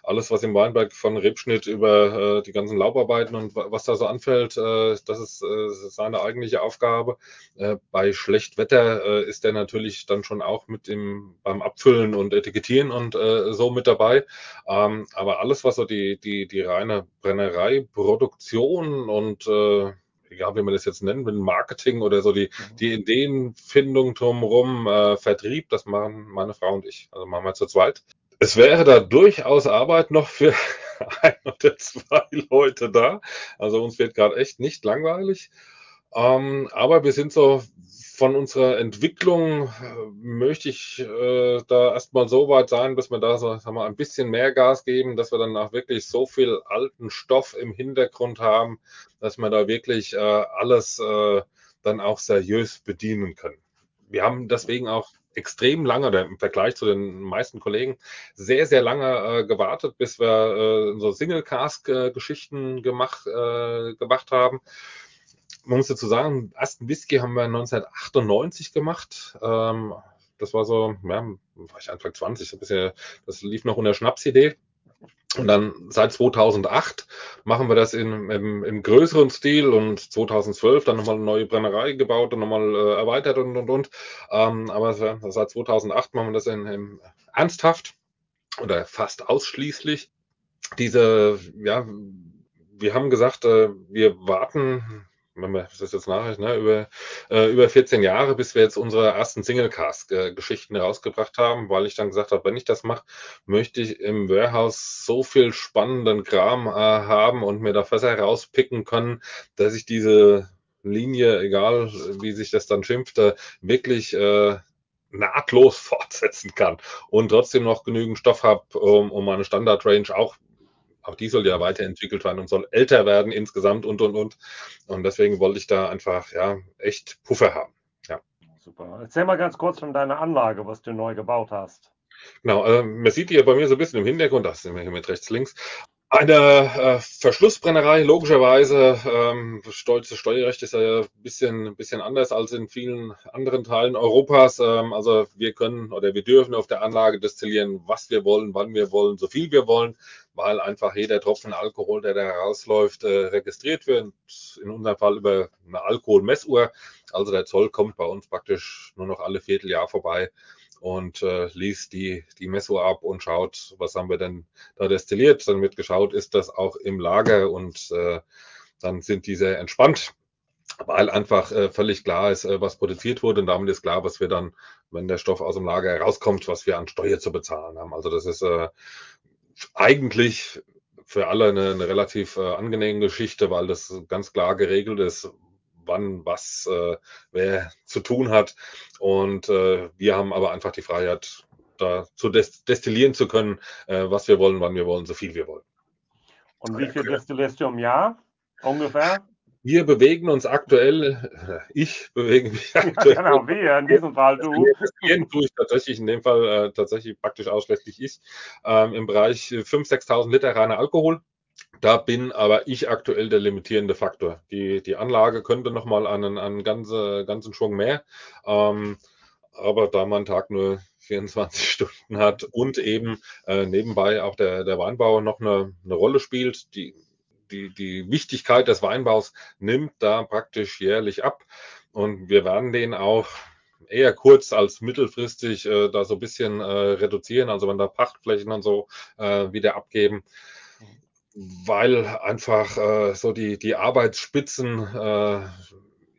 alles, was im Weinberg von Rebschnitt über äh, die ganzen Laubarbeiten und was da so anfällt, äh, das ist äh, seine eigentliche Aufgabe. Äh, bei Schlechtwetter ist er natürlich dann schon auch mit im, beim Abfüllen und Etikettieren und so mit dabei. Ähm, aber alles, was so die, die, die reine Brennerei, Produktion und egal wie man das jetzt nennt, mit Marketing oder so die, mhm. die Ideenfindung drumherum, äh, Vertrieb, das machen meine Frau und ich. Also machen wir zu zweit es wäre da durchaus Arbeit noch für ein oder zwei Leute da. Also uns wird gerade echt nicht langweilig. Ähm, aber wir sind so von unserer Entwicklung äh, möchte ich äh, da erstmal so weit sein, bis wir da so sagen wir, ein bisschen mehr Gas geben, dass wir dann auch wirklich so viel alten Stoff im Hintergrund haben, dass wir da wirklich äh, alles äh, dann auch seriös bedienen können. Wir haben deswegen auch extrem lange, oder im Vergleich zu den meisten Kollegen, sehr, sehr lange äh, gewartet, bis wir äh, so Single-Cask-Geschichten gemacht, äh, gemacht haben. Man muss dazu sagen, ersten Whisky haben wir 1998 gemacht. Ähm, das war so, ja, war ich Anfang 20, das lief noch unter Schnapsidee. Und dann seit 2008 machen wir das in, im, im größeren Stil und 2012 dann nochmal eine neue Brennerei gebaut und nochmal äh, erweitert und und und. Ähm, aber seit 2008 machen wir das in, in ernsthaft oder fast ausschließlich. Diese, ja, wir haben gesagt, äh, wir warten wenn wir das jetzt nachricht, ne, über, äh, über 14 Jahre, bis wir jetzt unsere ersten Singlecast-Geschichten rausgebracht haben, weil ich dann gesagt habe, wenn ich das mache, möchte ich im Warehouse so viel spannenden Kram äh, haben und mir da Fässer rauspicken können, dass ich diese Linie, egal wie sich das dann schimpft, äh, wirklich äh, nahtlos fortsetzen kann und trotzdem noch genügend Stoff habe, um, um meine Standard-Range auch auch die soll ja weiterentwickelt werden und soll älter werden insgesamt und, und, und. Und deswegen wollte ich da einfach, ja, echt Puffer haben. Ja. Super. Erzähl mal ganz kurz von deiner Anlage, was du neu gebaut hast. Genau, äh, man sieht die ja bei mir so ein bisschen im Hintergrund, das sind wir hier mit rechts, links. Eine äh, Verschlussbrennerei, logischerweise. Ähm, stolze Steuerrecht ist ja ein bisschen, bisschen anders als in vielen anderen Teilen Europas. Ähm, also wir können oder wir dürfen auf der Anlage destillieren, was wir wollen, wann wir wollen, so viel wir wollen, weil einfach jeder Tropfen Alkohol, der da herausläuft, äh, registriert wird. In unserem Fall über eine Alkoholmessuhr. Also der Zoll kommt bei uns praktisch nur noch alle Vierteljahr vorbei und äh, liest die, die Messur ab und schaut, was haben wir denn da destilliert. Dann wird geschaut, ist das auch im Lager und äh, dann sind die sehr entspannt, weil einfach äh, völlig klar ist, äh, was produziert wurde und damit ist klar, was wir dann, wenn der Stoff aus dem Lager herauskommt, was wir an Steuer zu bezahlen haben. Also das ist äh, eigentlich für alle eine, eine relativ äh, angenehme Geschichte, weil das ganz klar geregelt ist, wann was äh, wer zu tun hat. Und äh, wir haben aber einfach die Freiheit, da zu destillieren zu können, äh, was wir wollen, wann wir wollen, so viel wir wollen. Und wie viel destillierst du im Jahr ungefähr? Wir bewegen uns aktuell, äh, ich bewege mich aktuell. Ja, genau, wir, in diesem Fall du. Destillieren tue ich tatsächlich, in dem Fall äh, tatsächlich praktisch ausschließlich ich, ähm, im Bereich 5.000, 6.000 Liter reiner Alkohol. Da bin aber ich aktuell der limitierende Faktor. Die, die Anlage könnte nochmal einen, einen ganze, ganzen Schwung mehr. Ähm, aber da man Tag nur 24 Stunden hat und eben äh, nebenbei auch der, der Weinbau noch eine, eine Rolle spielt, die, die, die Wichtigkeit des Weinbaus nimmt da praktisch jährlich ab. Und wir werden den auch eher kurz als mittelfristig äh, da so ein bisschen äh, reduzieren, also wenn da Pachtflächen und so äh, wieder abgeben weil einfach äh, so die, die Arbeitsspitzen äh,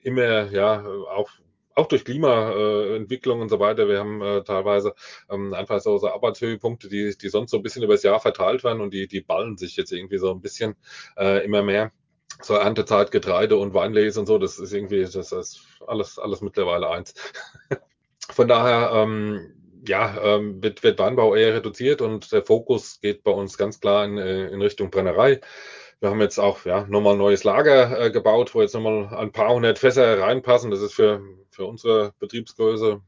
immer, ja, auch, auch durch Klimaentwicklung äh, und so weiter, wir haben äh, teilweise ähm, einfach so, so Arbeitshöhepunkte, die, die sonst so ein bisschen übers Jahr verteilt werden und die, die ballen sich jetzt irgendwie so ein bisschen äh, immer mehr. So Erntezeit, Getreide und Weinlese und so, das ist irgendwie, das ist alles, alles mittlerweile eins. Von daher, ähm, ja, ähm, wird, wird Weinbau eher reduziert und der Fokus geht bei uns ganz klar in, äh, in Richtung Brennerei. Wir haben jetzt auch ja, nochmal ein neues Lager äh, gebaut, wo jetzt nochmal ein paar hundert Fässer reinpassen. Das ist für, für unsere Betriebsgröße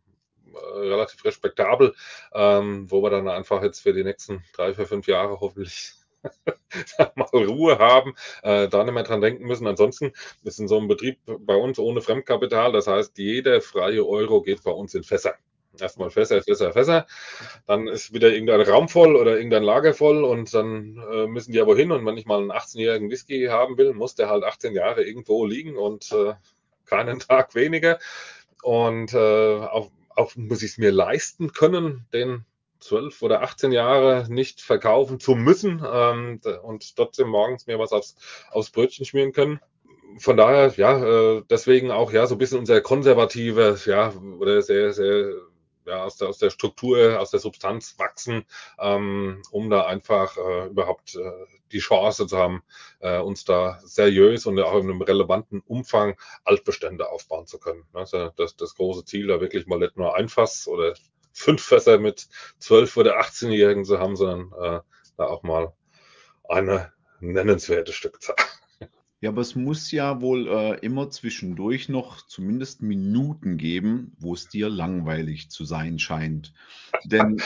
äh, relativ respektabel, ähm, wo wir dann einfach jetzt für die nächsten drei, vier, fünf Jahre hoffentlich mal Ruhe haben, äh, da nicht mehr dran denken müssen. Ansonsten ist in so einem Betrieb bei uns ohne Fremdkapital, das heißt, jeder freie Euro geht bei uns in Fässer. Erstmal Fässer, Fässer, Fässer. Dann ist wieder irgendein Raum voll oder irgendein Lager voll und dann äh, müssen die aber hin. Und wenn ich mal einen 18-jährigen Whisky haben will, muss der halt 18 Jahre irgendwo liegen und äh, keinen Tag weniger. Und äh, auch, auch muss ich es mir leisten können, den 12 oder 18 Jahre nicht verkaufen zu müssen ähm, und trotzdem morgens mir was aufs, aufs Brötchen schmieren können. Von daher, ja, äh, deswegen auch ja so ein bisschen unser konservative, ja, oder sehr, sehr ja, aus, der, aus der Struktur, aus der Substanz wachsen, ähm, um da einfach äh, überhaupt äh, die Chance zu haben, äh, uns da seriös und auch in einem relevanten Umfang Altbestände aufbauen zu können. Also das, das große Ziel, da wirklich mal nicht nur ein Fass oder fünf Fässer mit zwölf oder 18-Jährigen zu haben, sondern äh, da auch mal eine nennenswerte Stückzahl. Ja, aber es muss ja wohl äh, immer zwischendurch noch zumindest Minuten geben, wo es dir langweilig zu sein scheint. Denn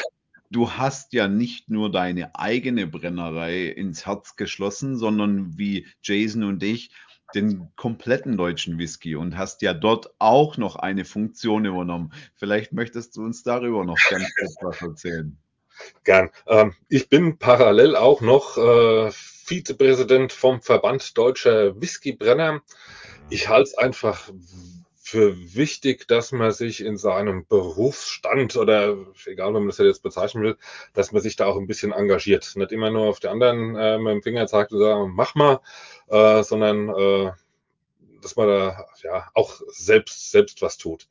du hast ja nicht nur deine eigene Brennerei ins Herz geschlossen, sondern wie Jason und ich den kompletten deutschen Whisky und hast ja dort auch noch eine Funktion übernommen. Vielleicht möchtest du uns darüber noch ganz kurz was erzählen. Gern. Ähm, ich bin parallel auch noch äh, Vizepräsident vom Verband Deutscher Whiskybrenner. Ich halte es einfach für wichtig, dass man sich in seinem Berufsstand oder egal, wie man das jetzt bezeichnen will, dass man sich da auch ein bisschen engagiert. Nicht immer nur auf die anderen äh, mit dem Finger zeigt und sagt, mach mal, äh, sondern äh, dass man da ja auch selbst, selbst was tut.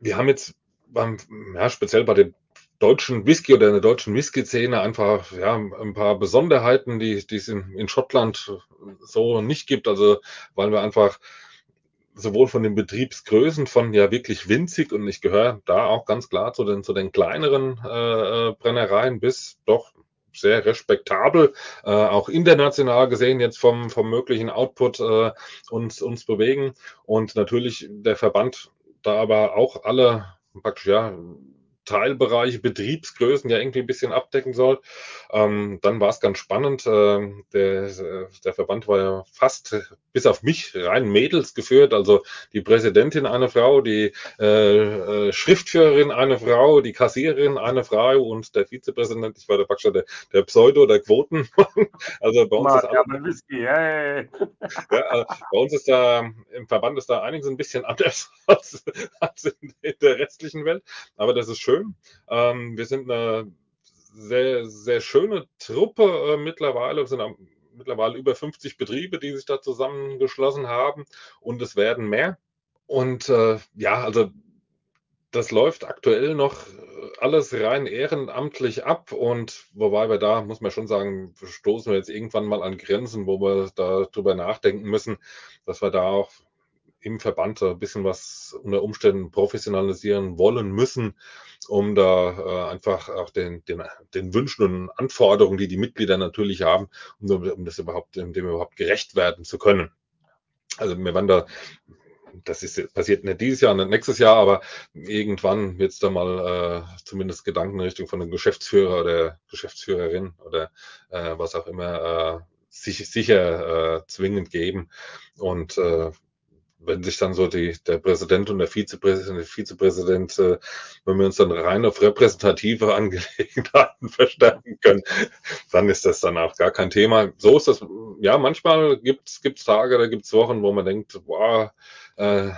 Wir haben jetzt beim, ja, speziell bei den deutschen Whisky oder der deutschen Whisky-Szene einfach ja, ein paar Besonderheiten, die, die es in, in Schottland so nicht gibt. Also weil wir einfach sowohl von den Betriebsgrößen von ja wirklich winzig und ich gehöre da auch ganz klar zu den, zu den kleineren äh, äh Brennereien bis doch sehr respektabel, äh, auch international gesehen jetzt vom, vom möglichen Output äh, uns, uns bewegen. Und natürlich der Verband da aber auch alle praktisch ja Teilbereiche, Betriebsgrößen ja irgendwie ein bisschen abdecken soll. Ähm, dann war es ganz spannend. Äh, der, der Verband war ja fast bis auf mich rein Mädels geführt. Also die Präsidentin eine Frau, die äh, äh, Schriftführerin eine Frau, die Kassiererin eine Frau und der Vizepräsident, ich war der praktisch der, der Pseudo, der Quoten. also bei uns, ist alles, Whisky, hey. ja, also bei uns ist da im Verband ist da einiges ein bisschen anders als, als in der restlichen Welt. Aber das ist schön schön. Ähm, wir sind eine sehr, sehr schöne Truppe äh, mittlerweile. Wir sind am, mittlerweile über 50 Betriebe, die sich da zusammengeschlossen haben und es werden mehr. Und äh, ja, also das läuft aktuell noch alles rein ehrenamtlich ab und wobei wir da, muss man schon sagen, stoßen wir jetzt irgendwann mal an Grenzen, wo wir darüber nachdenken müssen, dass wir da auch im Verband ein bisschen was unter Umständen professionalisieren wollen müssen, um da äh, einfach auch den, den, den Wünschen und Anforderungen, die die Mitglieder natürlich haben, um, um das überhaupt, dem überhaupt gerecht werden zu können. Also wir werden da das ist passiert nicht dieses Jahr, nicht nächstes Jahr, aber irgendwann wird es da mal äh, zumindest Gedanken in Richtung von einem Geschäftsführer oder Geschäftsführerin oder äh, was auch immer äh, sich, sicher äh, zwingend geben. Und äh, wenn sich dann so die, der Präsident und der Vizepräsident, der Vizepräsident, äh, wenn wir uns dann rein auf repräsentative Angelegenheiten verstärken können, dann ist das dann auch gar kein Thema. So ist das, ja, manchmal gibt's gibt's Tage, da gibt's Wochen, wo man denkt, boah, äh,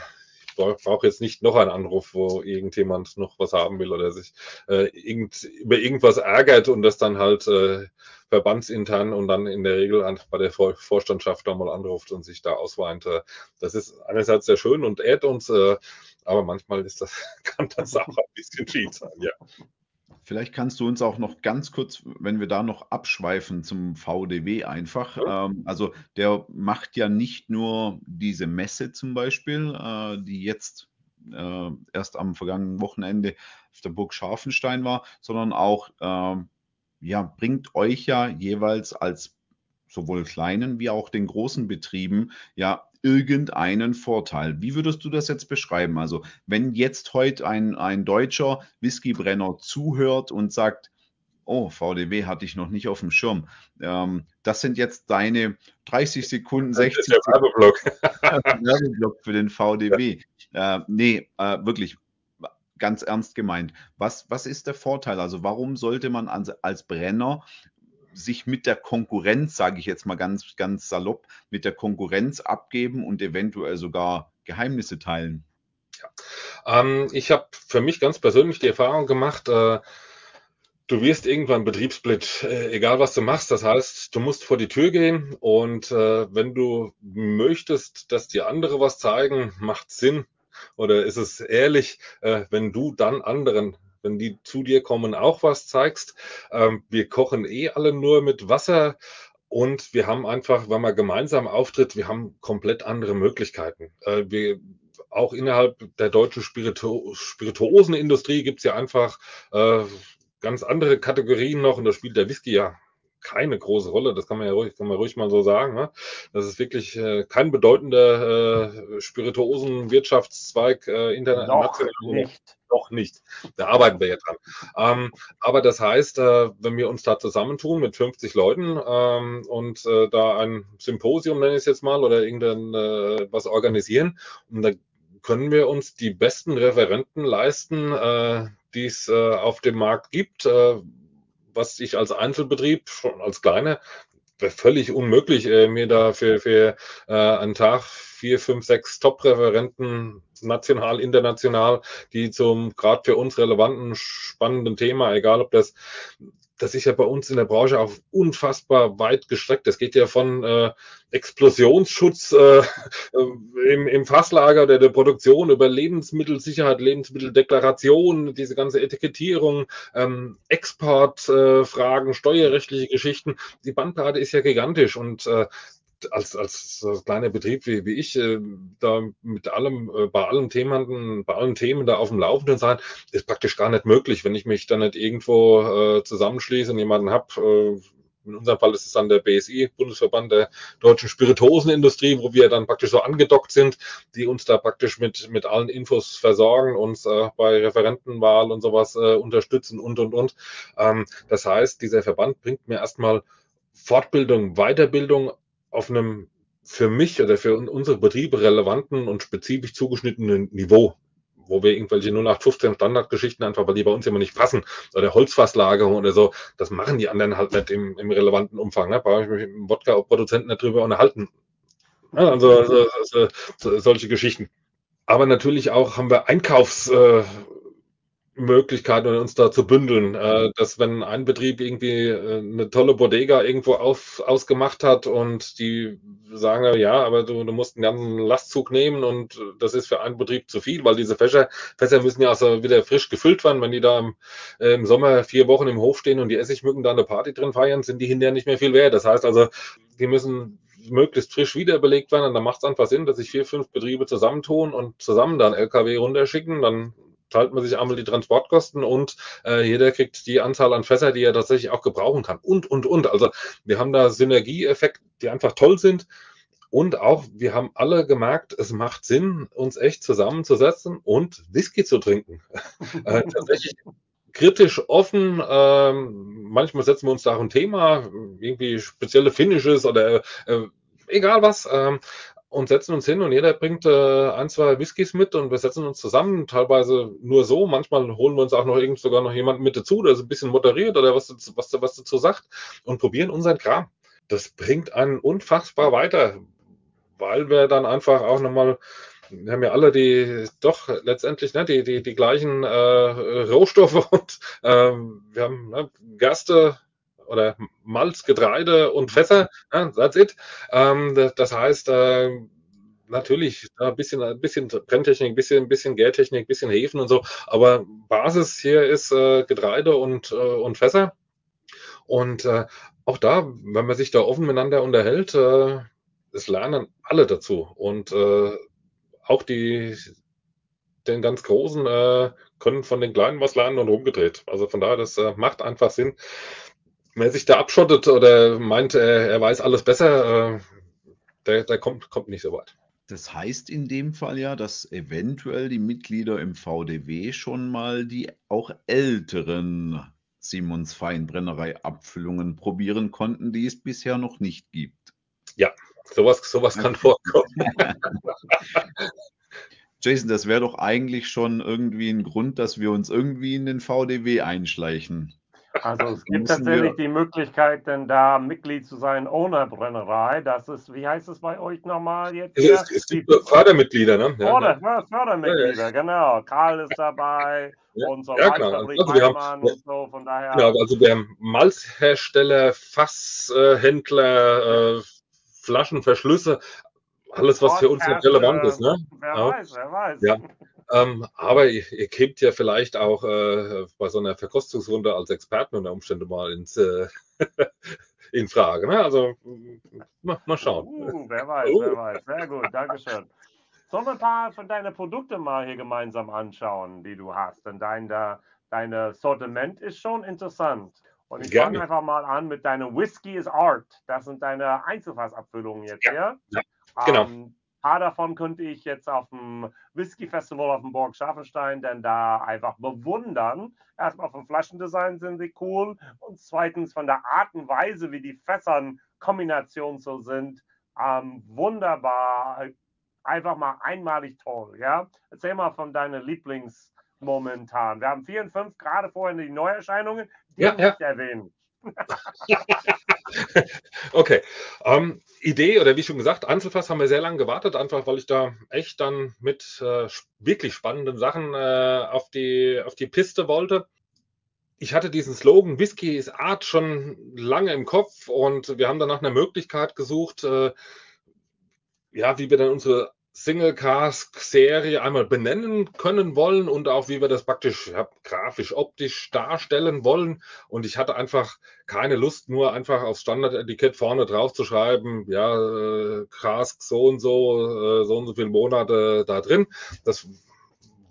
brauche jetzt nicht noch einen Anruf, wo irgendjemand noch was haben will oder sich äh, irgend, über irgendwas ärgert und das dann halt äh, verbandsintern und dann in der Regel an, bei der Vorstandschaft da mal anruft und sich da ausweint. Äh, das ist einerseits sehr schön und ehrt uns, äh, aber manchmal ist das, kann das auch ein bisschen viel sein, ja. Vielleicht kannst du uns auch noch ganz kurz, wenn wir da noch abschweifen zum VDW einfach. Ja. Ähm, also der macht ja nicht nur diese Messe zum Beispiel, äh, die jetzt äh, erst am vergangenen Wochenende auf der Burg Scharfenstein war, sondern auch äh, ja, bringt euch ja jeweils als sowohl kleinen wie auch den großen Betrieben ja irgendeinen Vorteil. Wie würdest du das jetzt beschreiben? Also, wenn jetzt heute ein, ein deutscher Whiskybrenner zuhört und sagt, oh, VDW hatte ich noch nicht auf dem Schirm. Ähm, das sind jetzt deine 30 Sekunden, 60 Sekunden. Werbeblock. Werbeblock für den VDW. Äh, nee, äh, wirklich, ganz ernst gemeint. Was, was ist der Vorteil? Also warum sollte man als, als Brenner sich mit der Konkurrenz, sage ich jetzt mal ganz, ganz salopp, mit der Konkurrenz abgeben und eventuell sogar Geheimnisse teilen? Ja. Ähm, ich habe für mich ganz persönlich die Erfahrung gemacht, äh, du wirst irgendwann Betriebssplit, äh, egal was du machst. Das heißt, du musst vor die Tür gehen und äh, wenn du möchtest, dass die andere was zeigen, macht Sinn, oder ist es ehrlich, äh, wenn du dann anderen wenn die zu dir kommen, auch was zeigst. Ähm, wir kochen eh alle nur mit Wasser und wir haben einfach, wenn man gemeinsam auftritt, wir haben komplett andere Möglichkeiten. Äh, wir, auch innerhalb der deutschen Spiritu Spirituosenindustrie gibt es ja einfach äh, ganz andere Kategorien noch und da spielt der Whisky ja keine große Rolle. Das kann man ja ruhig, kann man ruhig mal so sagen. Ne? Das ist wirklich äh, kein bedeutender äh, Spirituosenwirtschaftszweig äh, international. Noch nicht. Noch nicht. Da arbeiten wir ja dran. Ähm, aber das heißt, äh, wenn wir uns da zusammentun mit 50 Leuten ähm, und äh, da ein Symposium, nenne ich es jetzt mal, oder irgendein äh, was organisieren, und da können wir uns die besten Referenten leisten, äh, die es äh, auf dem Markt gibt, äh, was ich als Einzelbetrieb, schon als kleiner, völlig unmöglich, äh, mir da für, für äh, einen Tag vier, fünf, sechs Top-Referenten, national, international, die zum gerade für uns relevanten, spannenden Thema, egal ob das das ist ja bei uns in der Branche auch unfassbar weit gestreckt. Das geht ja von äh, Explosionsschutz äh, im, im Fasslager oder der Produktion über Lebensmittelsicherheit, Lebensmitteldeklaration, diese ganze Etikettierung, ähm, Exportfragen, äh, steuerrechtliche Geschichten. Die Bandbreite ist ja gigantisch und äh, als, als kleiner Betrieb wie, wie ich, äh, da mit allem, äh, bei allen Themen, bei allen Themen da auf dem Laufenden sein, ist praktisch gar nicht möglich, wenn ich mich dann nicht irgendwo äh, zusammenschließe und jemanden habe, äh, in unserem Fall ist es dann der BSI, Bundesverband der deutschen Spirituosenindustrie, wo wir dann praktisch so angedockt sind, die uns da praktisch mit, mit allen Infos versorgen, uns äh, bei Referentenwahl und sowas äh, unterstützen und, und, und. Ähm, das heißt, dieser Verband bringt mir erstmal Fortbildung, Weiterbildung auf einem für mich oder für unsere Betriebe relevanten und spezifisch zugeschnittenen Niveau, wo wir irgendwelche 0815 Standardgeschichten einfach, weil die bei uns immer nicht passen, oder Holzfasslagerung oder so, das machen die anderen halt nicht im, im relevanten Umfang. Ne? Brauche ich mich mit dem Wodka-Produzenten drüber unterhalten. Ja, also, also, also, solche Geschichten. Aber natürlich auch haben wir Einkaufs, äh, Möglichkeiten, uns da zu bündeln. Äh, dass wenn ein Betrieb irgendwie äh, eine tolle Bodega irgendwo auf, ausgemacht hat und die sagen, ja, aber du, du musst einen ganzen Lastzug nehmen und das ist für einen Betrieb zu viel, weil diese Fässer, Fässer müssen ja also wieder frisch gefüllt werden. Wenn die da im, äh, im Sommer vier Wochen im Hof stehen und die Essigmücken da eine Party drin feiern, sind die hinterher nicht mehr viel wert. Das heißt also, die müssen möglichst frisch wiederbelegt werden. Und dann macht es einfach Sinn, dass sich vier, fünf Betriebe zusammentun und zusammen dann LKW runterschicken. Dann teilt man sich einmal die Transportkosten und äh, jeder kriegt die Anzahl an Fässer, die er tatsächlich auch gebrauchen kann. Und, und, und. Also wir haben da Synergieeffekte, die einfach toll sind. Und auch, wir haben alle gemerkt, es macht Sinn, uns echt zusammenzusetzen und Whisky zu trinken. äh, tatsächlich kritisch offen. Ähm, manchmal setzen wir uns da auch ein Thema, irgendwie spezielle Finishes oder äh, egal was. Ähm, und setzen uns hin und jeder bringt äh, ein, zwei Whiskys mit und wir setzen uns zusammen, teilweise nur so, manchmal holen wir uns auch noch irgend sogar noch jemanden mit dazu, der so ein bisschen moderiert oder was, was, was dazu sagt und probieren unseren Kram. Das bringt einen unfassbar weiter, weil wir dann einfach auch nochmal, wir haben ja alle die, doch letztendlich ne, die, die, die gleichen äh, Rohstoffe und äh, wir haben ne, Gerste, oder Malz, Getreide und Fässer. Ja, that's it. Ähm, das heißt, äh, natürlich ein bisschen, ein bisschen Brenntechnik, ein bisschen, ein bisschen Gärtechnik, ein bisschen Hefen und so. Aber Basis hier ist äh, Getreide und, äh, und Fässer. Und äh, auch da, wenn man sich da offen miteinander unterhält, äh, es lernen alle dazu. Und äh, auch die, den ganz Großen äh, können von den Kleinen was lernen und umgedreht. Also von daher, das äh, macht einfach Sinn wer sich da abschottet oder meint, er, er weiß alles besser, äh, der, der kommt, kommt nicht so weit. Das heißt in dem Fall ja, dass eventuell die Mitglieder im VDW schon mal die auch älteren Simons Feinbrennerei Abfüllungen probieren konnten, die es bisher noch nicht gibt. Ja, sowas, sowas kann vorkommen. Jason, das wäre doch eigentlich schon irgendwie ein Grund, dass wir uns irgendwie in den VDW einschleichen. Also es gibt tatsächlich die Möglichkeit, denn da Mitglied zu sein ohne Brennerei. Das ist, wie heißt es bei euch nochmal jetzt? Es, es gibt Fördermitglieder, ne? Ja, Förder, ja. Fördermitglieder, ja, ja. genau. Karl ist dabei und so ja, genau. also wir haben, und so, von daher. Genau, also der Malzhersteller, Fasshändler, äh, Flaschenverschlüsse, alles, was für uns relevant ist. Ne? Wer weiß, wer weiß. Ja. Ähm, aber ihr, ihr kämt ja vielleicht auch äh, bei so einer Verkostungsrunde als Experten unter Umständen mal ins, äh, in Frage. Ne? Also mal, mal schauen. Uh, wer weiß, uh. wer weiß. Sehr gut, Dankeschön. Sollen wir ein paar von deinen Produkten mal hier gemeinsam anschauen, die du hast? Denn dein, dein Sortiment ist schon interessant. Und ich fange einfach mal an mit deinem Whiskey is Art. Das sind deine Einzelfassabfüllungen jetzt ja, hier. Ja, genau. Ähm, paar davon könnte ich jetzt auf dem Whisky Festival auf dem Burg Scharfenstein dann da einfach bewundern. Erstmal vom Flaschendesign sind sie cool und zweitens von der Art und Weise, wie die Fässern Kombination so sind, ähm, wunderbar. Einfach mal einmalig toll, ja. Erzähl mal von deinen Lieblings momentan. Wir haben 4 und 5 gerade vorhin die Neuerscheinungen, die ja, nicht erwähnen. okay. Ähm, Idee oder wie schon gesagt, Einzelfass haben wir sehr lange gewartet, einfach weil ich da echt dann mit äh, wirklich spannenden Sachen äh, auf, die, auf die Piste wollte. Ich hatte diesen Slogan Whisky ist Art schon lange im Kopf und wir haben dann nach einer Möglichkeit gesucht, äh, ja, wie wir dann unsere Single Cask Serie einmal benennen können wollen und auch wie wir das praktisch ja, grafisch, optisch darstellen wollen. Und ich hatte einfach keine Lust, nur einfach aufs Standardetikett vorne drauf zu schreiben, ja, äh, Cask so und so, äh, so und so viele Monate da drin. Das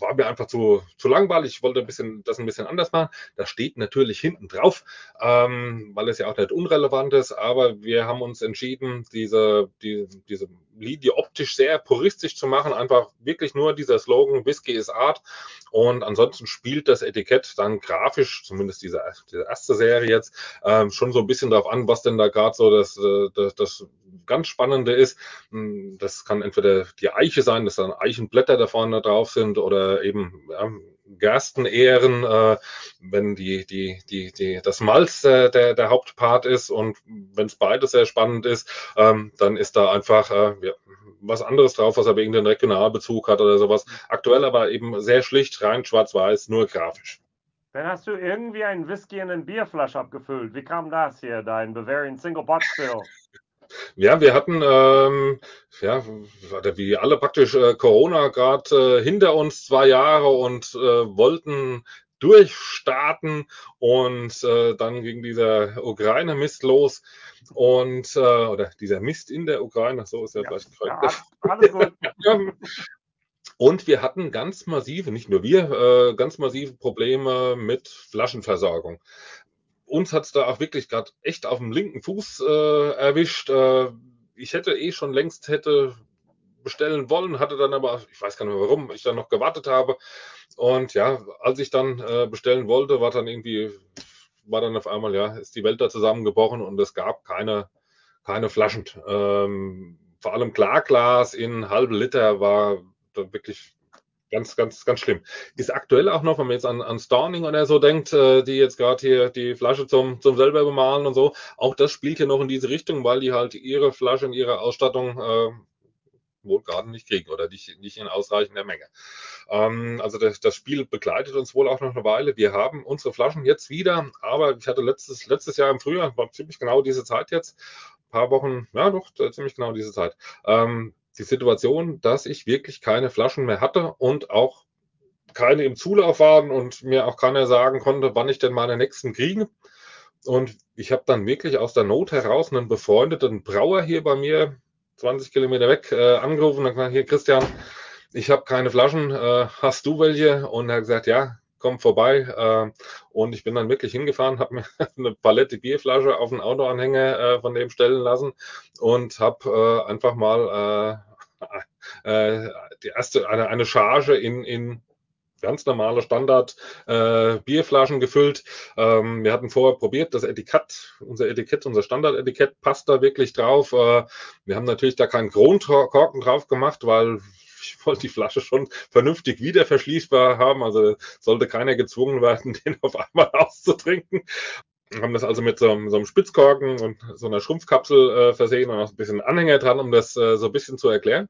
war mir einfach zu, zu langweilig. Ich wollte ein bisschen, das ein bisschen anders machen. Das steht natürlich hinten drauf, ähm, weil es ja auch nicht unrelevant ist. Aber wir haben uns entschieden, diese, die, diese Linie optisch sehr puristisch zu machen. Einfach wirklich nur dieser Slogan Whisky is Art. Und ansonsten spielt das Etikett dann grafisch, zumindest diese, diese erste Serie jetzt, ähm, schon so ein bisschen darauf an, was denn da gerade so das, äh, das, das ganz Spannende ist. Hm, das kann entweder die Eiche sein, dass dann Eichenblätter da vorne drauf sind oder eben ja, Gerstenähren, äh, wenn die, die, die, die, das Malz äh, der, der Hauptpart ist und wenn es beides sehr spannend ist, ähm, dann ist da einfach äh, ja, was anderes drauf, was aber irgendeinen Regionalbezug hat oder sowas. Aktuell aber eben sehr schlicht, rein schwarz-weiß, nur grafisch. Dann hast du irgendwie einen Whisky in eine Bierflasche abgefüllt. Wie kam das hier, dein Bavarian Single Pot Still? Ja, wir hatten, ähm, ja, wie alle praktisch äh, Corona gerade äh, hinter uns zwei Jahre und äh, wollten durchstarten und äh, dann ging dieser Ukraine-Mist los und äh, oder dieser Mist in der Ukraine, so ist ja, ja vielleicht korrekt. Ja, alles gut. Und wir hatten ganz massive, nicht nur wir, äh, ganz massive Probleme mit Flaschenversorgung uns hat es da auch wirklich gerade echt auf dem linken Fuß äh, erwischt. Äh, ich hätte eh schon längst hätte bestellen wollen, hatte dann aber, ich weiß gar nicht mehr warum, ich dann noch gewartet habe. Und ja, als ich dann äh, bestellen wollte, war dann irgendwie, war dann auf einmal, ja, ist die Welt da zusammengebrochen und es gab keine, keine Flaschen. Ähm, vor allem Klarglas in halbe Liter war wirklich Ganz, ganz, ganz schlimm. Ist aktuell auch noch, wenn man jetzt an, an Storning oder so denkt, äh, die jetzt gerade hier die Flasche zum, zum selber bemalen und so, auch das spielt hier noch in diese Richtung, weil die halt ihre Flasche und ihre Ausstattung äh, wohl gerade nicht kriegen oder nicht, nicht in ausreichender Menge. Ähm, also das, das, Spiel begleitet uns wohl auch noch eine Weile. Wir haben unsere Flaschen jetzt wieder, aber ich hatte letztes, letztes Jahr im Frühjahr, war ziemlich genau diese Zeit jetzt, paar Wochen, ja doch, ziemlich genau diese Zeit, ähm, die Situation, dass ich wirklich keine Flaschen mehr hatte und auch keine im Zulauf waren und mir auch keiner sagen konnte, wann ich denn meine nächsten kriege. Und ich habe dann wirklich aus der Not heraus einen befreundeten Brauer hier bei mir, 20 Kilometer weg, äh, angerufen und gesagt, hier Christian, ich habe keine Flaschen, äh, hast du welche? Und er hat gesagt, ja, komm vorbei. Äh, und ich bin dann wirklich hingefahren, habe mir eine Palette Bierflasche auf den Autoanhänger äh, von dem stellen lassen und habe äh, einfach mal äh, die erste, eine, eine Charge in, in ganz normale Standard äh, Bierflaschen gefüllt. Ähm, wir hatten vorher probiert, das Etikett, unser Etikett, unser Standardetikett passt da wirklich drauf. Äh, wir haben natürlich da keinen Kronkorken drauf gemacht, weil ich wollte die Flasche schon vernünftig wieder verschließbar haben. Also sollte keiner gezwungen werden, den auf einmal auszutrinken. Haben das also mit so, so, einem Spitzkorken und so einer Schrumpfkapsel äh, versehen und auch ein bisschen Anhänger dran, um das äh, so ein bisschen zu erklären.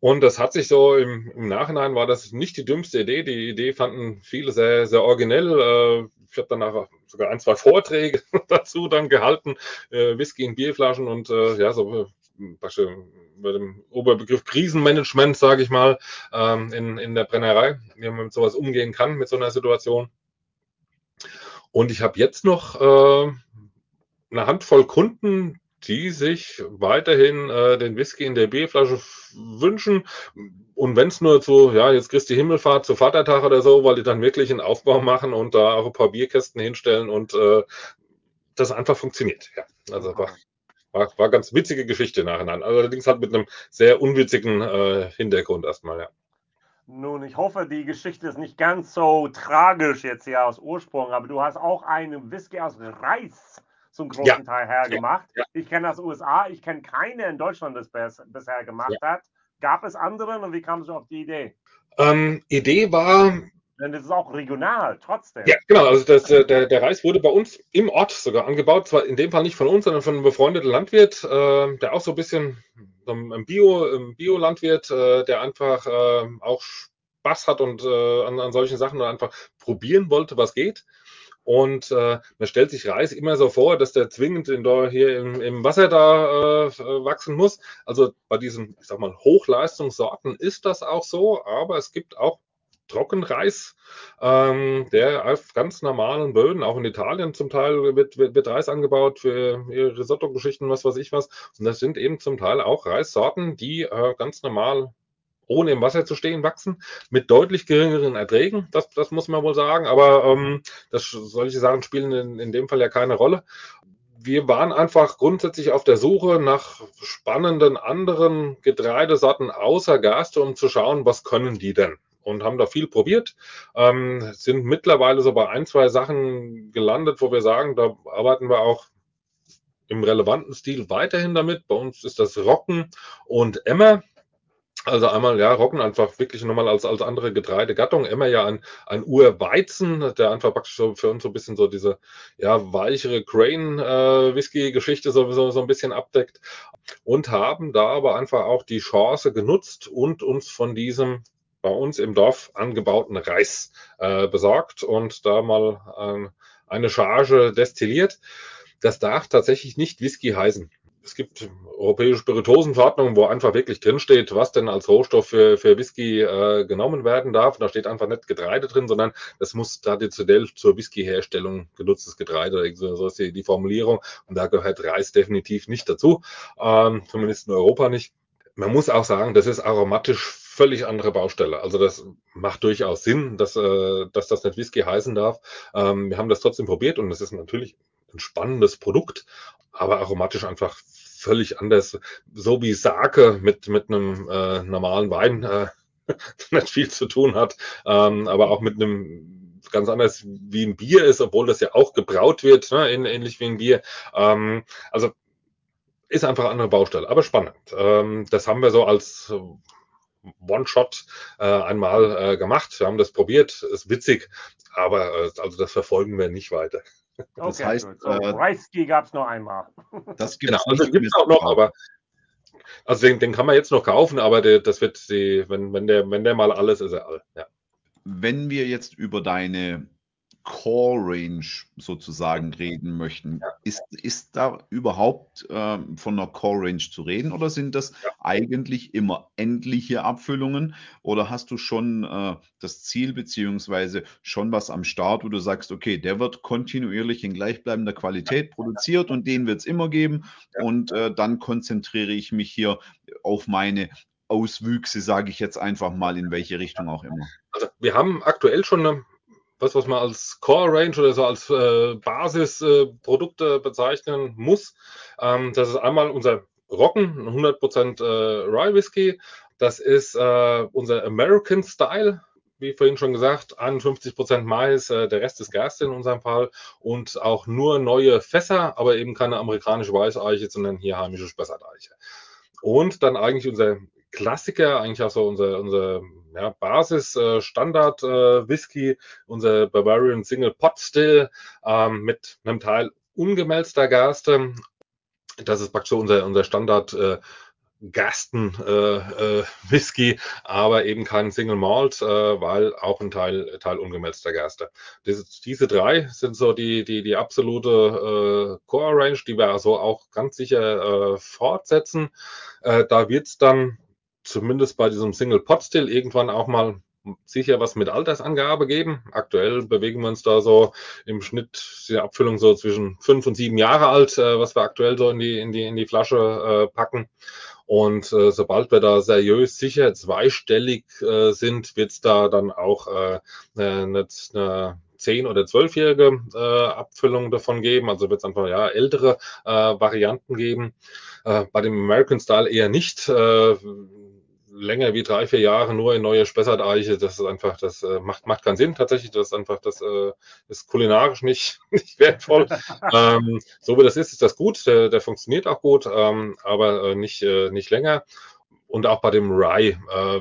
Und das hat sich so im, im, Nachhinein war das nicht die dümmste Idee. Die Idee fanden viele sehr, sehr originell. Äh, ich habe danach sogar ein, zwei Vorträge dazu dann gehalten, äh, Whisky in Bierflaschen und äh, ja, so bei dem Oberbegriff Krisenmanagement, sage ich mal, ähm, in, in der Brennerei, wie man mit sowas umgehen kann, mit so einer Situation. Und ich habe jetzt noch äh, eine Handvoll Kunden, die sich weiterhin äh, den Whisky in der Bierflasche wünschen. Und wenn es nur zu, ja, jetzt Christi Himmelfahrt zu Vatertag oder so, weil die dann wirklich einen Aufbau machen und da auch ein paar Bierkästen hinstellen und äh, das einfach funktioniert. Ja, also war, war, war ganz witzige Geschichte nacheinander. Allerdings halt mit einem sehr unwitzigen äh, Hintergrund erstmal, ja. Nun, ich hoffe, die Geschichte ist nicht ganz so tragisch jetzt hier aus Ursprung, aber du hast auch einen Whisky aus Reis zum großen ja. Teil hergemacht. Ja. Ja. Ich kenne das USA, ich kenne keine in Deutschland, das bisher gemacht hat. Gab es andere und wie kamst du auf die Idee? Ähm, Idee war, denn das ist auch regional, trotzdem. Ja, genau. Also das, äh, der, der Reis wurde bei uns im Ort sogar angebaut. Zwar in dem Fall nicht von uns, sondern von einem befreundeten Landwirt, äh, der auch so ein bisschen ein Bio, Bio-Landwirt, äh, der einfach äh, auch Spaß hat und äh, an, an solchen Sachen und einfach probieren wollte, was geht. Und äh, man stellt sich Reis immer so vor, dass der zwingend in hier im, im Wasser da äh, wachsen muss. Also bei diesen, ich sag mal, Hochleistungssorten ist das auch so, aber es gibt auch Trockenreis, ähm, der auf ganz normalen Böden, auch in Italien zum Teil wird, wird, wird Reis angebaut für Risotto-Geschichten, was weiß ich was. Und das sind eben zum Teil auch Reissorten, die äh, ganz normal ohne im Wasser zu stehen wachsen, mit deutlich geringeren Erträgen, das, das muss man wohl sagen, aber ähm, das, solche Sachen spielen in, in dem Fall ja keine Rolle wir waren einfach grundsätzlich auf der Suche nach spannenden anderen Getreidesorten außer Gerste, um zu schauen, was können die denn? Und haben da viel probiert. Ähm, sind mittlerweile so bei ein, zwei Sachen gelandet, wo wir sagen, da arbeiten wir auch im relevanten Stil weiterhin damit. Bei uns ist das Rocken und Emmer. Also einmal, ja, Roggen einfach wirklich nochmal als, als andere Getreidegattung. Emmer ja ein, ein Urweizen, der einfach praktisch für uns so ein bisschen so diese, ja, weichere Crane-Whisky-Geschichte äh, so, so, so ein bisschen abdeckt. Und haben da aber einfach auch die Chance genutzt und uns von diesem bei uns im Dorf angebauten Reis äh, besorgt und da mal äh, eine Charge destilliert. Das darf tatsächlich nicht Whisky heißen. Es gibt europäische Spirituosenverordnungen, wo einfach wirklich drinsteht, was denn als Rohstoff für, für Whisky äh, genommen werden darf. da steht einfach nicht Getreide drin, sondern das muss traditionell zur Whisky-Herstellung genutztes Getreide, so ist die, die Formulierung. Und da gehört Reis definitiv nicht dazu, ähm, zumindest in Europa nicht. Man muss auch sagen, das ist aromatisch völlig andere Baustelle. Also das macht durchaus Sinn, dass, äh, dass das nicht Whisky heißen darf. Ähm, wir haben das trotzdem probiert und es ist natürlich ein spannendes Produkt, aber aromatisch einfach völlig anders. So wie Sake mit, mit einem äh, normalen Wein äh, nicht viel zu tun hat, ähm, aber auch mit einem ganz anders wie ein Bier ist, obwohl das ja auch gebraut wird, ne, ähnlich wie ein Bier. Ähm, also ist einfach eine andere Baustelle, aber spannend. Ähm, das haben wir so als One-Shot äh, einmal äh, gemacht. Wir haben das probiert, ist witzig, aber äh, also das verfolgen wir nicht weiter. Das okay, heißt, so, äh, Reisky gab es noch einmal. Das gibt's genau, also gibt es auch noch, aber also den, den, kann man jetzt noch kaufen, aber der, das wird die, wenn, wenn der, wenn der mal alles ist, er all. Ja. Wenn wir jetzt über deine Core Range sozusagen reden möchten. Ja. Ist, ist da überhaupt äh, von einer Core Range zu reden oder sind das ja. eigentlich immer endliche Abfüllungen oder hast du schon äh, das Ziel beziehungsweise schon was am Start, wo du sagst, okay, der wird kontinuierlich in gleichbleibender Qualität produziert und den wird es immer geben ja. und äh, dann konzentriere ich mich hier auf meine Auswüchse, sage ich jetzt einfach mal, in welche Richtung auch immer. Also wir haben aktuell schon eine was, was man als Core Range oder so als äh, Basisprodukte äh, bezeichnen muss. Ähm, das ist einmal unser Rocken, 100% äh, Rye Whisky. Das ist äh, unser American Style wie vorhin schon gesagt, 51% Mais, äh, der Rest ist Gerste in unserem Fall und auch nur neue Fässer, aber eben keine amerikanische Weißeiche, sondern hier heimische Spessarteiche. Und dann eigentlich unser Klassiker, eigentlich auch so unser, unser ja, Basis-Standard-Whisky, äh, äh, unser Bavarian Single Pot Still ähm, mit einem Teil ungemälzter Gerste. Das ist praktisch so unser, unser Standard äh, Gasten äh, äh, Whisky, aber eben kein Single Malt, äh, weil auch ein Teil, Teil ungemälzter Gerste. Diese, diese drei sind so die, die, die absolute äh, Core Range, die wir also auch ganz sicher äh, fortsetzen. Äh, da wird's dann zumindest bei diesem Single Pot Still irgendwann auch mal sicher was mit Altersangabe geben. Aktuell bewegen wir uns da so im Schnitt die Abfüllung so zwischen fünf und sieben Jahre alt, äh, was wir aktuell so in die, in die, in die Flasche äh, packen. Und äh, sobald wir da seriös sicher zweistellig äh, sind, wird es da dann auch äh, eine, eine zehn- oder zwölfjährige äh, Abfüllung davon geben. Also wird es einfach ja ältere äh, Varianten geben. Äh, bei dem American Style eher nicht. Äh, länger wie drei, vier Jahre nur in neue Spessart-Eiche, das ist einfach, das äh, macht, macht keinen Sinn tatsächlich. Das ist einfach, das äh, ist kulinarisch nicht, nicht wertvoll. ähm, so wie das ist, ist das gut, der, der funktioniert auch gut, ähm, aber äh, nicht, äh, nicht länger. Und auch bei dem Rye äh,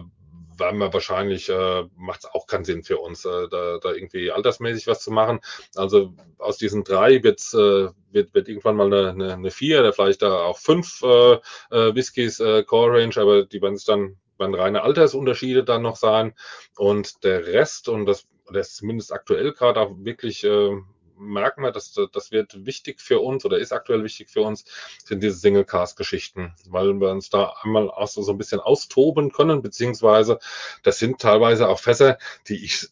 werden wir wahrscheinlich, äh, macht es auch keinen Sinn für uns, äh, da, da irgendwie altersmäßig was zu machen. Also aus diesen drei wird's, äh, wird, wird irgendwann mal eine, eine, eine vier oder vielleicht da auch fünf äh, äh, Whiskys äh, Core Range, aber die werden es dann werden reine Altersunterschiede dann noch sein. Und der Rest, und das, das ist zumindest aktuell gerade auch wirklich, äh, merken wir, dass das wird wichtig für uns oder ist aktuell wichtig für uns, sind diese Single-Cast-Geschichten, weil wir uns da einmal auch so, so ein bisschen austoben können, beziehungsweise das sind teilweise auch Fässer, die ich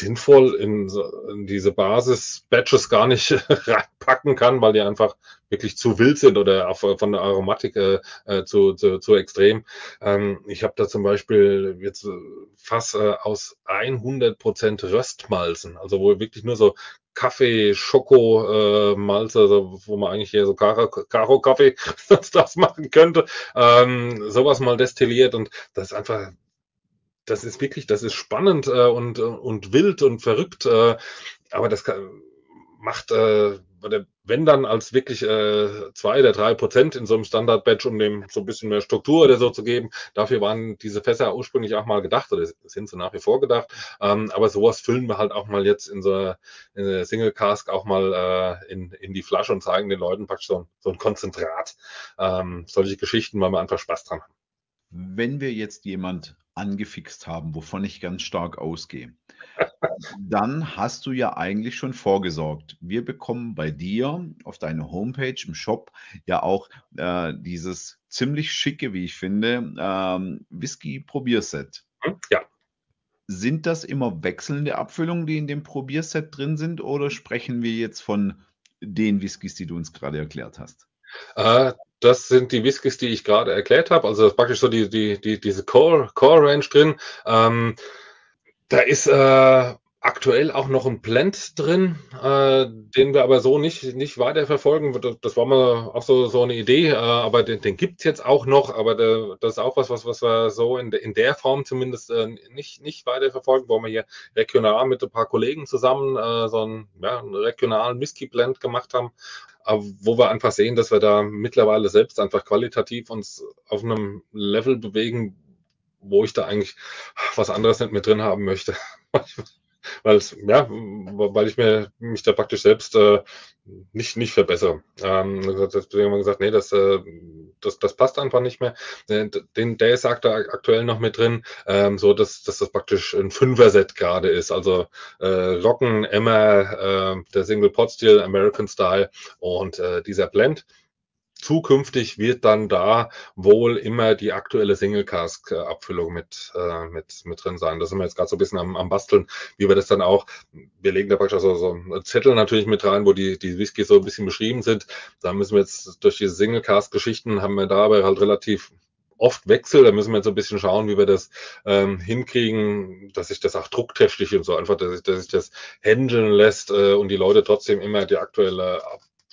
sinnvoll in, in diese Basis-Batches gar nicht reinpacken kann, weil die einfach wirklich zu wild sind oder von der Aromatik äh, äh, zu, zu, zu extrem. Ähm, ich habe da zum Beispiel jetzt äh, Fass äh, aus 100% Röstmalzen, also wo wirklich nur so Kaffee, Schoko, äh, Malze, also wo man eigentlich hier so Karo-Kaffee das machen könnte, ähm, sowas mal destilliert und das ist einfach das ist wirklich, das ist spannend äh, und, und wild und verrückt, äh, aber das kann, macht, äh, wenn dann als wirklich äh, zwei oder drei Prozent in so einem Standard-Batch, um dem so ein bisschen mehr Struktur oder so zu geben. Dafür waren diese Fässer ursprünglich auch mal gedacht oder sind sie nach wie vor gedacht. Ähm, aber sowas füllen wir halt auch mal jetzt in so eine Single Cask auch mal äh, in, in die Flasche und zeigen den Leuten praktisch so ein, so ein Konzentrat. Ähm, solche Geschichten, weil wir einfach Spaß dran haben. Wenn wir jetzt jemand angefixt haben, wovon ich ganz stark ausgehe, dann hast du ja eigentlich schon vorgesorgt. Wir bekommen bei dir auf deiner Homepage im Shop ja auch äh, dieses ziemlich schicke, wie ich finde, ähm, Whisky-Probierset. Hm, ja. Sind das immer wechselnde Abfüllungen, die in dem Probierset drin sind, oder sprechen wir jetzt von den Whiskys, die du uns gerade erklärt hast? Äh, das sind die Whiskys, die ich gerade erklärt habe. Also das ist praktisch so die, die, die, diese Core, Core Range drin. Ähm, da ist äh, aktuell auch noch ein Blend drin, äh, den wir aber so nicht, nicht weiterverfolgen. Das, das war mal auch so, so eine Idee, äh, aber den, den gibt's jetzt auch noch, aber der, das ist auch was, was, was wir so in, de, in der Form zumindest äh, nicht, nicht weiterverfolgen, wo wir hier regional mit ein paar Kollegen zusammen äh, so einen, ja, einen regionalen Whisky-Blend gemacht haben, wo wir einfach sehen, dass wir da mittlerweile selbst einfach qualitativ uns auf einem Level bewegen, wo ich da eigentlich was anderes nicht mehr drin haben möchte. weil ja, weil ich mir mich da praktisch selbst äh, nicht, nicht verbessere. Ähm, deswegen haben wir gesagt, nee, das, äh, das, das passt einfach nicht mehr. Den, der da aktuell noch mit drin, ähm, so dass, dass das praktisch ein Fünfer-Set gerade ist. Also äh, Rocken, Emma, äh, der Single Pot Steel, American Style und äh, dieser Blend zukünftig wird dann da wohl immer die aktuelle Single Cask Abfüllung mit, äh, mit, mit drin sein. Da sind wir jetzt gerade so ein bisschen am, am Basteln, wie wir das dann auch, wir legen da praktisch so, so einen Zettel natürlich mit rein, wo die, die Whiskys so ein bisschen beschrieben sind. Da müssen wir jetzt durch diese Single Cask Geschichten haben wir dabei halt relativ oft Wechsel. Da müssen wir jetzt ein bisschen schauen, wie wir das ähm, hinkriegen, dass sich das auch drucktechnisch und so einfach, dass sich, dass sich das händeln lässt äh, und die Leute trotzdem immer die aktuelle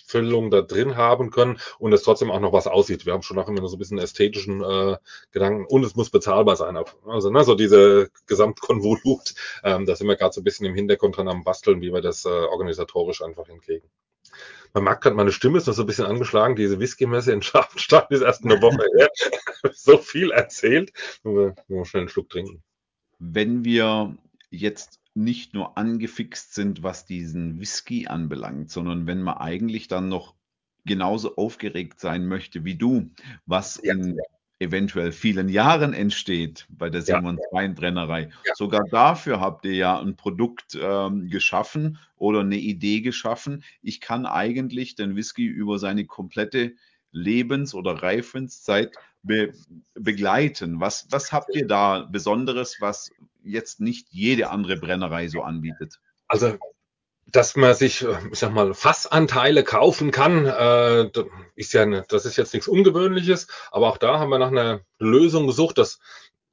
Abfüllung da drin haben können und es trotzdem auch noch was aussieht. Wir haben schon auch immer so ein bisschen ästhetischen äh, Gedanken und es muss bezahlbar sein. Also ne, so diese Gesamtkonvolut, ähm, da sind wir gerade so ein bisschen im Hintergrund dran am Basteln, wie wir das äh, organisatorisch einfach hinkriegen. Man merkt gerade, meine Stimme ist noch so ein bisschen angeschlagen. Diese Whisky-Messe in Scharfenstein ist erst eine Woche her. so viel erzählt. Nur schnell einen Schluck trinken. Wenn wir jetzt nicht nur angefixt sind, was diesen Whisky anbelangt, sondern wenn man eigentlich dann noch genauso aufgeregt sein möchte wie du, was ja, in eventuell vielen Jahren entsteht bei der Simon ja. Brennerei. Ja. Sogar dafür habt ihr ja ein Produkt ähm, geschaffen oder eine Idee geschaffen. Ich kann eigentlich den Whisky über seine komplette Lebens- oder Reifenszeit be begleiten. Was, was habt ihr da Besonderes, was jetzt nicht jede andere Brennerei so anbietet? Also dass man sich, ich sag mal, Fassanteile kaufen kann, äh, ist ja, eine, das ist jetzt nichts Ungewöhnliches, aber auch da haben wir nach einer Lösung gesucht, dass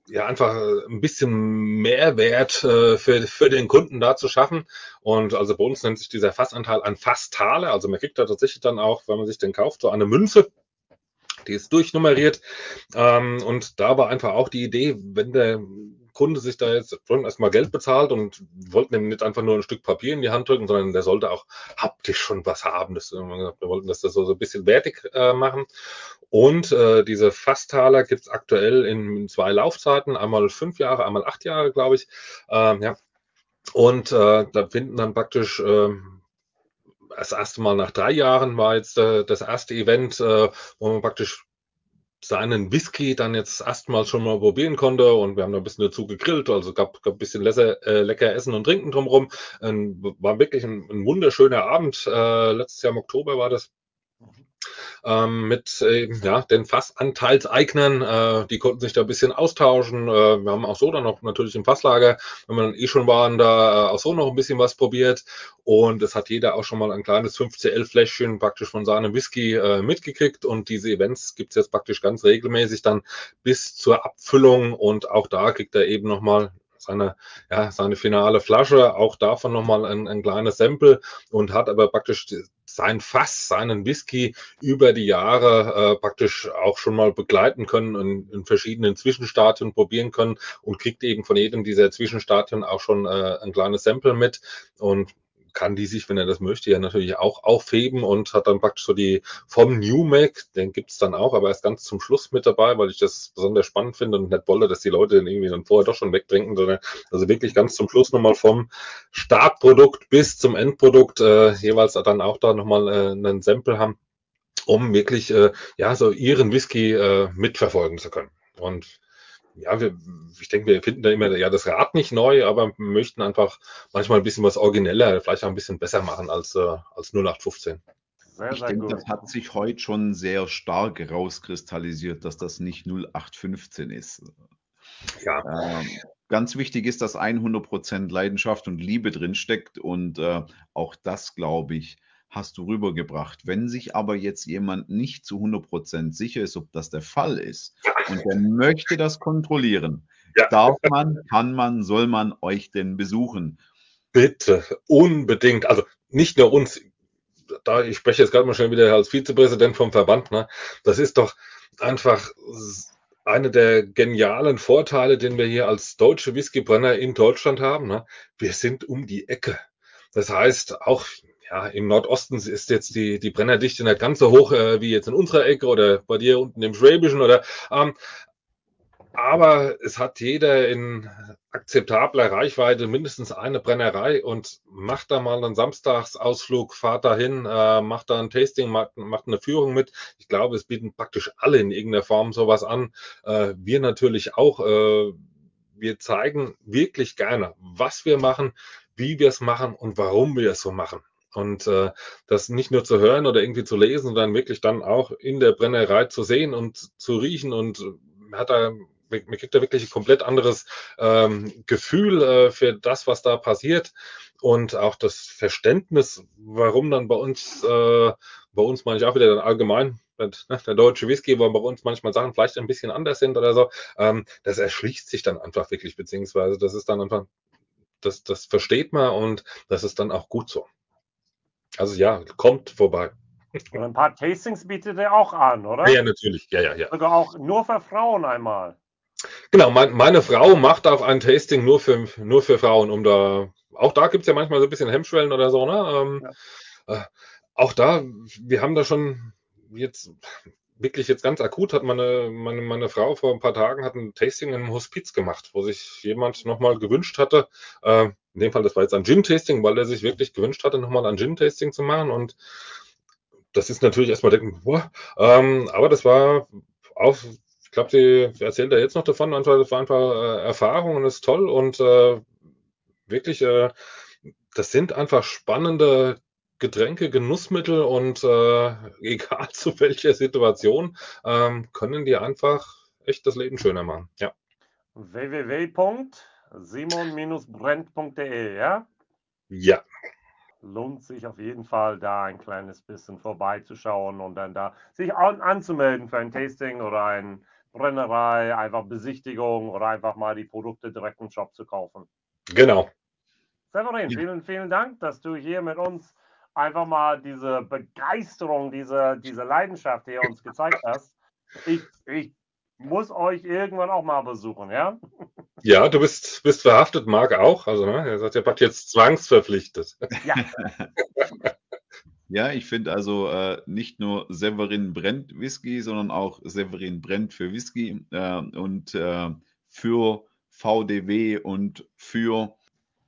ja einfach ein bisschen Mehrwert äh, für, für den Kunden da zu schaffen. Und also bei uns nennt sich dieser Fassanteil ein Fasstale. Also man kriegt da tatsächlich dann auch, wenn man sich den kauft, so eine Münze die ist durchnummeriert. Ähm, und da war einfach auch die Idee, wenn der Kunde sich da jetzt schon erstmal Geld bezahlt und wollten ihm nicht einfach nur ein Stück Papier in die Hand drücken, sondern der sollte auch haptisch schon was haben. Das, wir wollten das so, so ein bisschen wertig äh, machen. Und äh, diese gibt es aktuell in zwei Laufzeiten, einmal fünf Jahre, einmal acht Jahre, glaube ich. Ähm, ja. Und äh, da finden dann praktisch äh, das erste Mal nach drei Jahren war jetzt äh, das erste Event, äh, wo man praktisch seinen Whisky dann jetzt erstmal schon mal probieren konnte und wir haben da ein bisschen dazu gegrillt, also gab, gab ein bisschen lecker, äh, lecker Essen und Trinken drumherum. Ähm, war wirklich ein, ein wunderschöner Abend. Äh, letztes Jahr im Oktober war das ähm, mit äh, ja, den Fassanteilseignern. Äh, die konnten sich da ein bisschen austauschen. Äh, wir haben auch so dann noch natürlich im Fasslager, wenn wir dann eh schon waren, da äh, auch so noch ein bisschen was probiert. Und es hat jeder auch schon mal ein kleines 5CL-Fläschchen praktisch von seinem Whisky äh, mitgekriegt. Und diese Events gibt's jetzt praktisch ganz regelmäßig dann bis zur Abfüllung. Und auch da kriegt er eben nochmal seine, ja, seine finale Flasche, auch davon nochmal ein, ein kleines Sample und hat aber praktisch sein Fass, seinen Whisky über die Jahre äh, praktisch auch schon mal begleiten können und in verschiedenen Zwischenstadien probieren können und kriegt eben von jedem dieser Zwischenstadien auch schon äh, ein kleines Sample mit. Und kann die sich, wenn er das möchte, ja natürlich auch aufheben und hat dann praktisch so die vom New Mac, den gibt's dann auch, aber erst ganz zum Schluss mit dabei, weil ich das besonders spannend finde und nicht wolle, dass die Leute den irgendwie dann vorher doch schon wegtrinken, sondern also wirklich ganz zum Schluss nochmal vom Startprodukt bis zum Endprodukt äh, jeweils dann auch da nochmal äh, einen Sample haben, um wirklich äh, ja so ihren Whisky äh, mitverfolgen zu können. Und ja, wir, ich denke, wir finden da immer ja das Rad nicht neu, aber möchten einfach manchmal ein bisschen was origineller, vielleicht auch ein bisschen besser machen als, äh, als 0815. Sehr, ich denke, das hat sich heute schon sehr stark rauskristallisiert, dass das nicht 0815 ist. Ja. Ähm, ganz wichtig ist, dass 100% Leidenschaft und Liebe drinsteckt und äh, auch das, glaube ich, hast du rübergebracht. Wenn sich aber jetzt jemand nicht zu 100% sicher ist, ob das der Fall ist und der möchte das kontrollieren, ja. darf man, kann man, soll man euch denn besuchen? Bitte, unbedingt. Also nicht nur uns, da ich spreche jetzt gerade mal schnell wieder als Vizepräsident vom Verband, ne? das ist doch einfach eine der genialen Vorteile, den wir hier als deutsche Whiskybrenner in Deutschland haben. Ne? Wir sind um die Ecke. Das heißt, auch ja, im Nordosten ist jetzt die, die Brennerdichte nicht ganz so hoch äh, wie jetzt in unserer Ecke oder bei dir unten im Schwäbischen oder ähm, aber es hat jeder in akzeptabler Reichweite mindestens eine Brennerei und macht da mal einen Samstagsausflug, fahrt da hin, äh, macht da ein Tasting, macht, macht, eine Führung mit. Ich glaube, es bieten praktisch alle in irgendeiner Form sowas an. Äh, wir natürlich auch. Äh, wir zeigen wirklich gerne, was wir machen, wie wir es machen und warum wir es so machen. Und äh, das nicht nur zu hören oder irgendwie zu lesen, sondern wirklich dann auch in der Brennerei zu sehen und zu riechen und man hat da, man kriegt da wirklich ein komplett anderes ähm, Gefühl äh, für das, was da passiert und auch das Verständnis, warum dann bei uns, äh, bei uns meine ich auch wieder dann allgemein, ne, der deutsche Whisky, wo bei uns manchmal Sachen vielleicht ein bisschen anders sind oder so, ähm, das erschließt sich dann einfach wirklich, beziehungsweise das ist dann einfach, das, das versteht man und das ist dann auch gut so. Also ja, kommt vorbei. Und ein paar Tastings bietet er auch an, oder? Ja, natürlich. Ja, ja, ja. Sogar auch nur für Frauen einmal. Genau, mein, meine Frau macht auch ein Tasting nur für, nur für Frauen, um da, auch da gibt es ja manchmal so ein bisschen Hemmschwellen oder so, ne? Ähm, ja. äh, auch da, wir haben da schon jetzt wirklich jetzt ganz akut hat meine, meine, meine Frau vor ein paar Tagen hat ein Tasting im Hospiz gemacht, wo sich jemand nochmal gewünscht hatte, äh, in dem Fall, das war jetzt ein Gin-Tasting, weil er sich wirklich gewünscht hatte, nochmal ein Gin-Tasting zu machen und das ist natürlich erstmal denken, boah, ähm, aber das war auch, ich glaube, sie erzählt da jetzt noch davon, einfach, das war einfach äh, Erfahrung und ist toll und äh, wirklich, äh, das sind einfach spannende Getränke, Genussmittel und äh, egal zu welcher Situation, ähm, können die einfach echt das Leben schöner machen. Ja. www.simon-brent.de, ja? Ja. Lohnt sich auf jeden Fall, da ein kleines bisschen vorbeizuschauen und dann da sich an, anzumelden für ein Tasting oder eine Brennerei, einfach Besichtigung oder einfach mal die Produkte direkt im Shop zu kaufen. Genau. Severin, vielen, vielen Dank, dass du hier mit uns einfach mal diese Begeisterung, diese, diese Leidenschaft hier uns gezeigt hast. Ich, ich muss euch irgendwann auch mal besuchen, ja? Ja, du bist, bist verhaftet, Marc auch. Also, ne, er sagt, ihr habt jetzt zwangsverpflichtet. Ja. Ja, ich finde also äh, nicht nur Severin brennt Whisky, sondern auch Severin brennt für Whisky äh, und äh, für VDW und für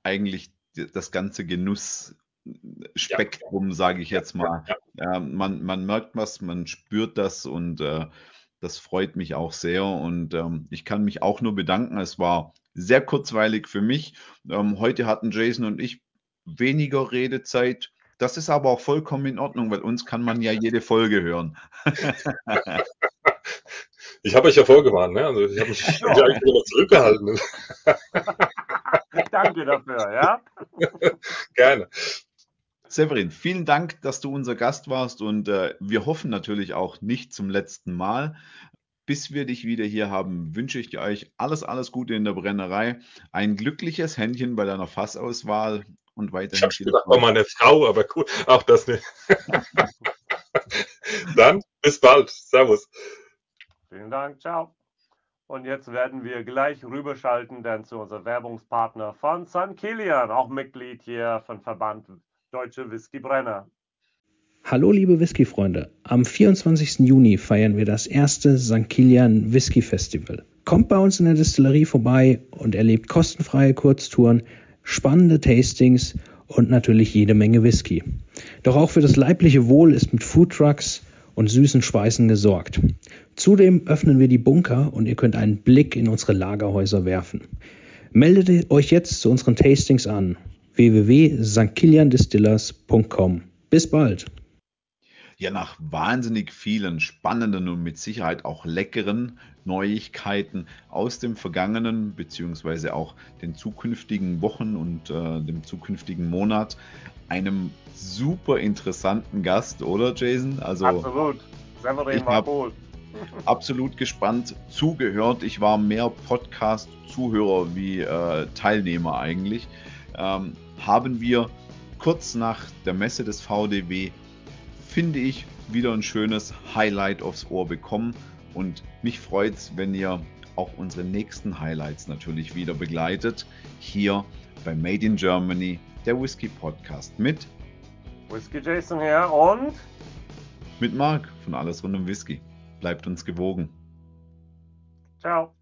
eigentlich das ganze Genussspektrum, ja. sage ich jetzt mal. Ja. man, man merkt was, man spürt das und äh, das freut mich auch sehr. Und ähm, ich kann mich auch nur bedanken. Es war sehr kurzweilig für mich. Ähm, heute hatten Jason und ich weniger Redezeit. Das ist aber auch vollkommen in Ordnung, weil uns kann man ja jede Folge hören. Ich habe euch ja vorgewarnt, ne? Also ich habe mich, ja. eigentlich immer zurückgehalten. Danke dafür, ja? Gerne. Severin, vielen Dank, dass du unser Gast warst und äh, wir hoffen natürlich auch nicht zum letzten Mal. Bis wir dich wieder hier haben, wünsche ich euch alles, alles Gute in der Brennerei, ein glückliches Händchen bei deiner Fassauswahl und weiterhin. Ich habe auch meine Frau, aber cool, auch das nicht. Dann bis bald. Servus. Vielen Dank, ciao. Und jetzt werden wir gleich rüberschalten dann zu unserem Werbungspartner von St. Kilian, auch Mitglied hier von Verband Deutsche Whiskybrenner. Hallo liebe Whisky-Freunde, am 24. Juni feiern wir das erste St. Kilian Whisky Festival. Kommt bei uns in der Distillerie vorbei und erlebt kostenfreie Kurztouren, spannende Tastings und natürlich jede Menge Whisky. Doch auch für das leibliche Wohl ist mit Foodtrucks und süßen Speisen gesorgt. Zudem öffnen wir die Bunker und ihr könnt einen Blick in unsere Lagerhäuser werfen. Meldet euch jetzt zu unseren Tastings an www.stkiliandistillers.com. Bis bald! Ja, nach wahnsinnig vielen spannenden und mit Sicherheit auch leckeren Neuigkeiten aus dem vergangenen beziehungsweise auch den zukünftigen Wochen und äh, dem zukünftigen Monat einem super interessanten Gast, oder Jason? Also absolut. Severin war cool. absolut gespannt zugehört. Ich war mehr Podcast-Zuhörer wie äh, Teilnehmer eigentlich. Ähm, haben wir kurz nach der Messe des VDW, finde ich, wieder ein schönes Highlight aufs Ohr bekommen. Und mich freut es, wenn ihr auch unsere nächsten Highlights natürlich wieder begleitet. Hier bei Made in Germany, der Whisky Podcast mit Whisky Jason hier und mit Marc von Alles rund um Whisky. Bleibt uns gewogen. Ciao.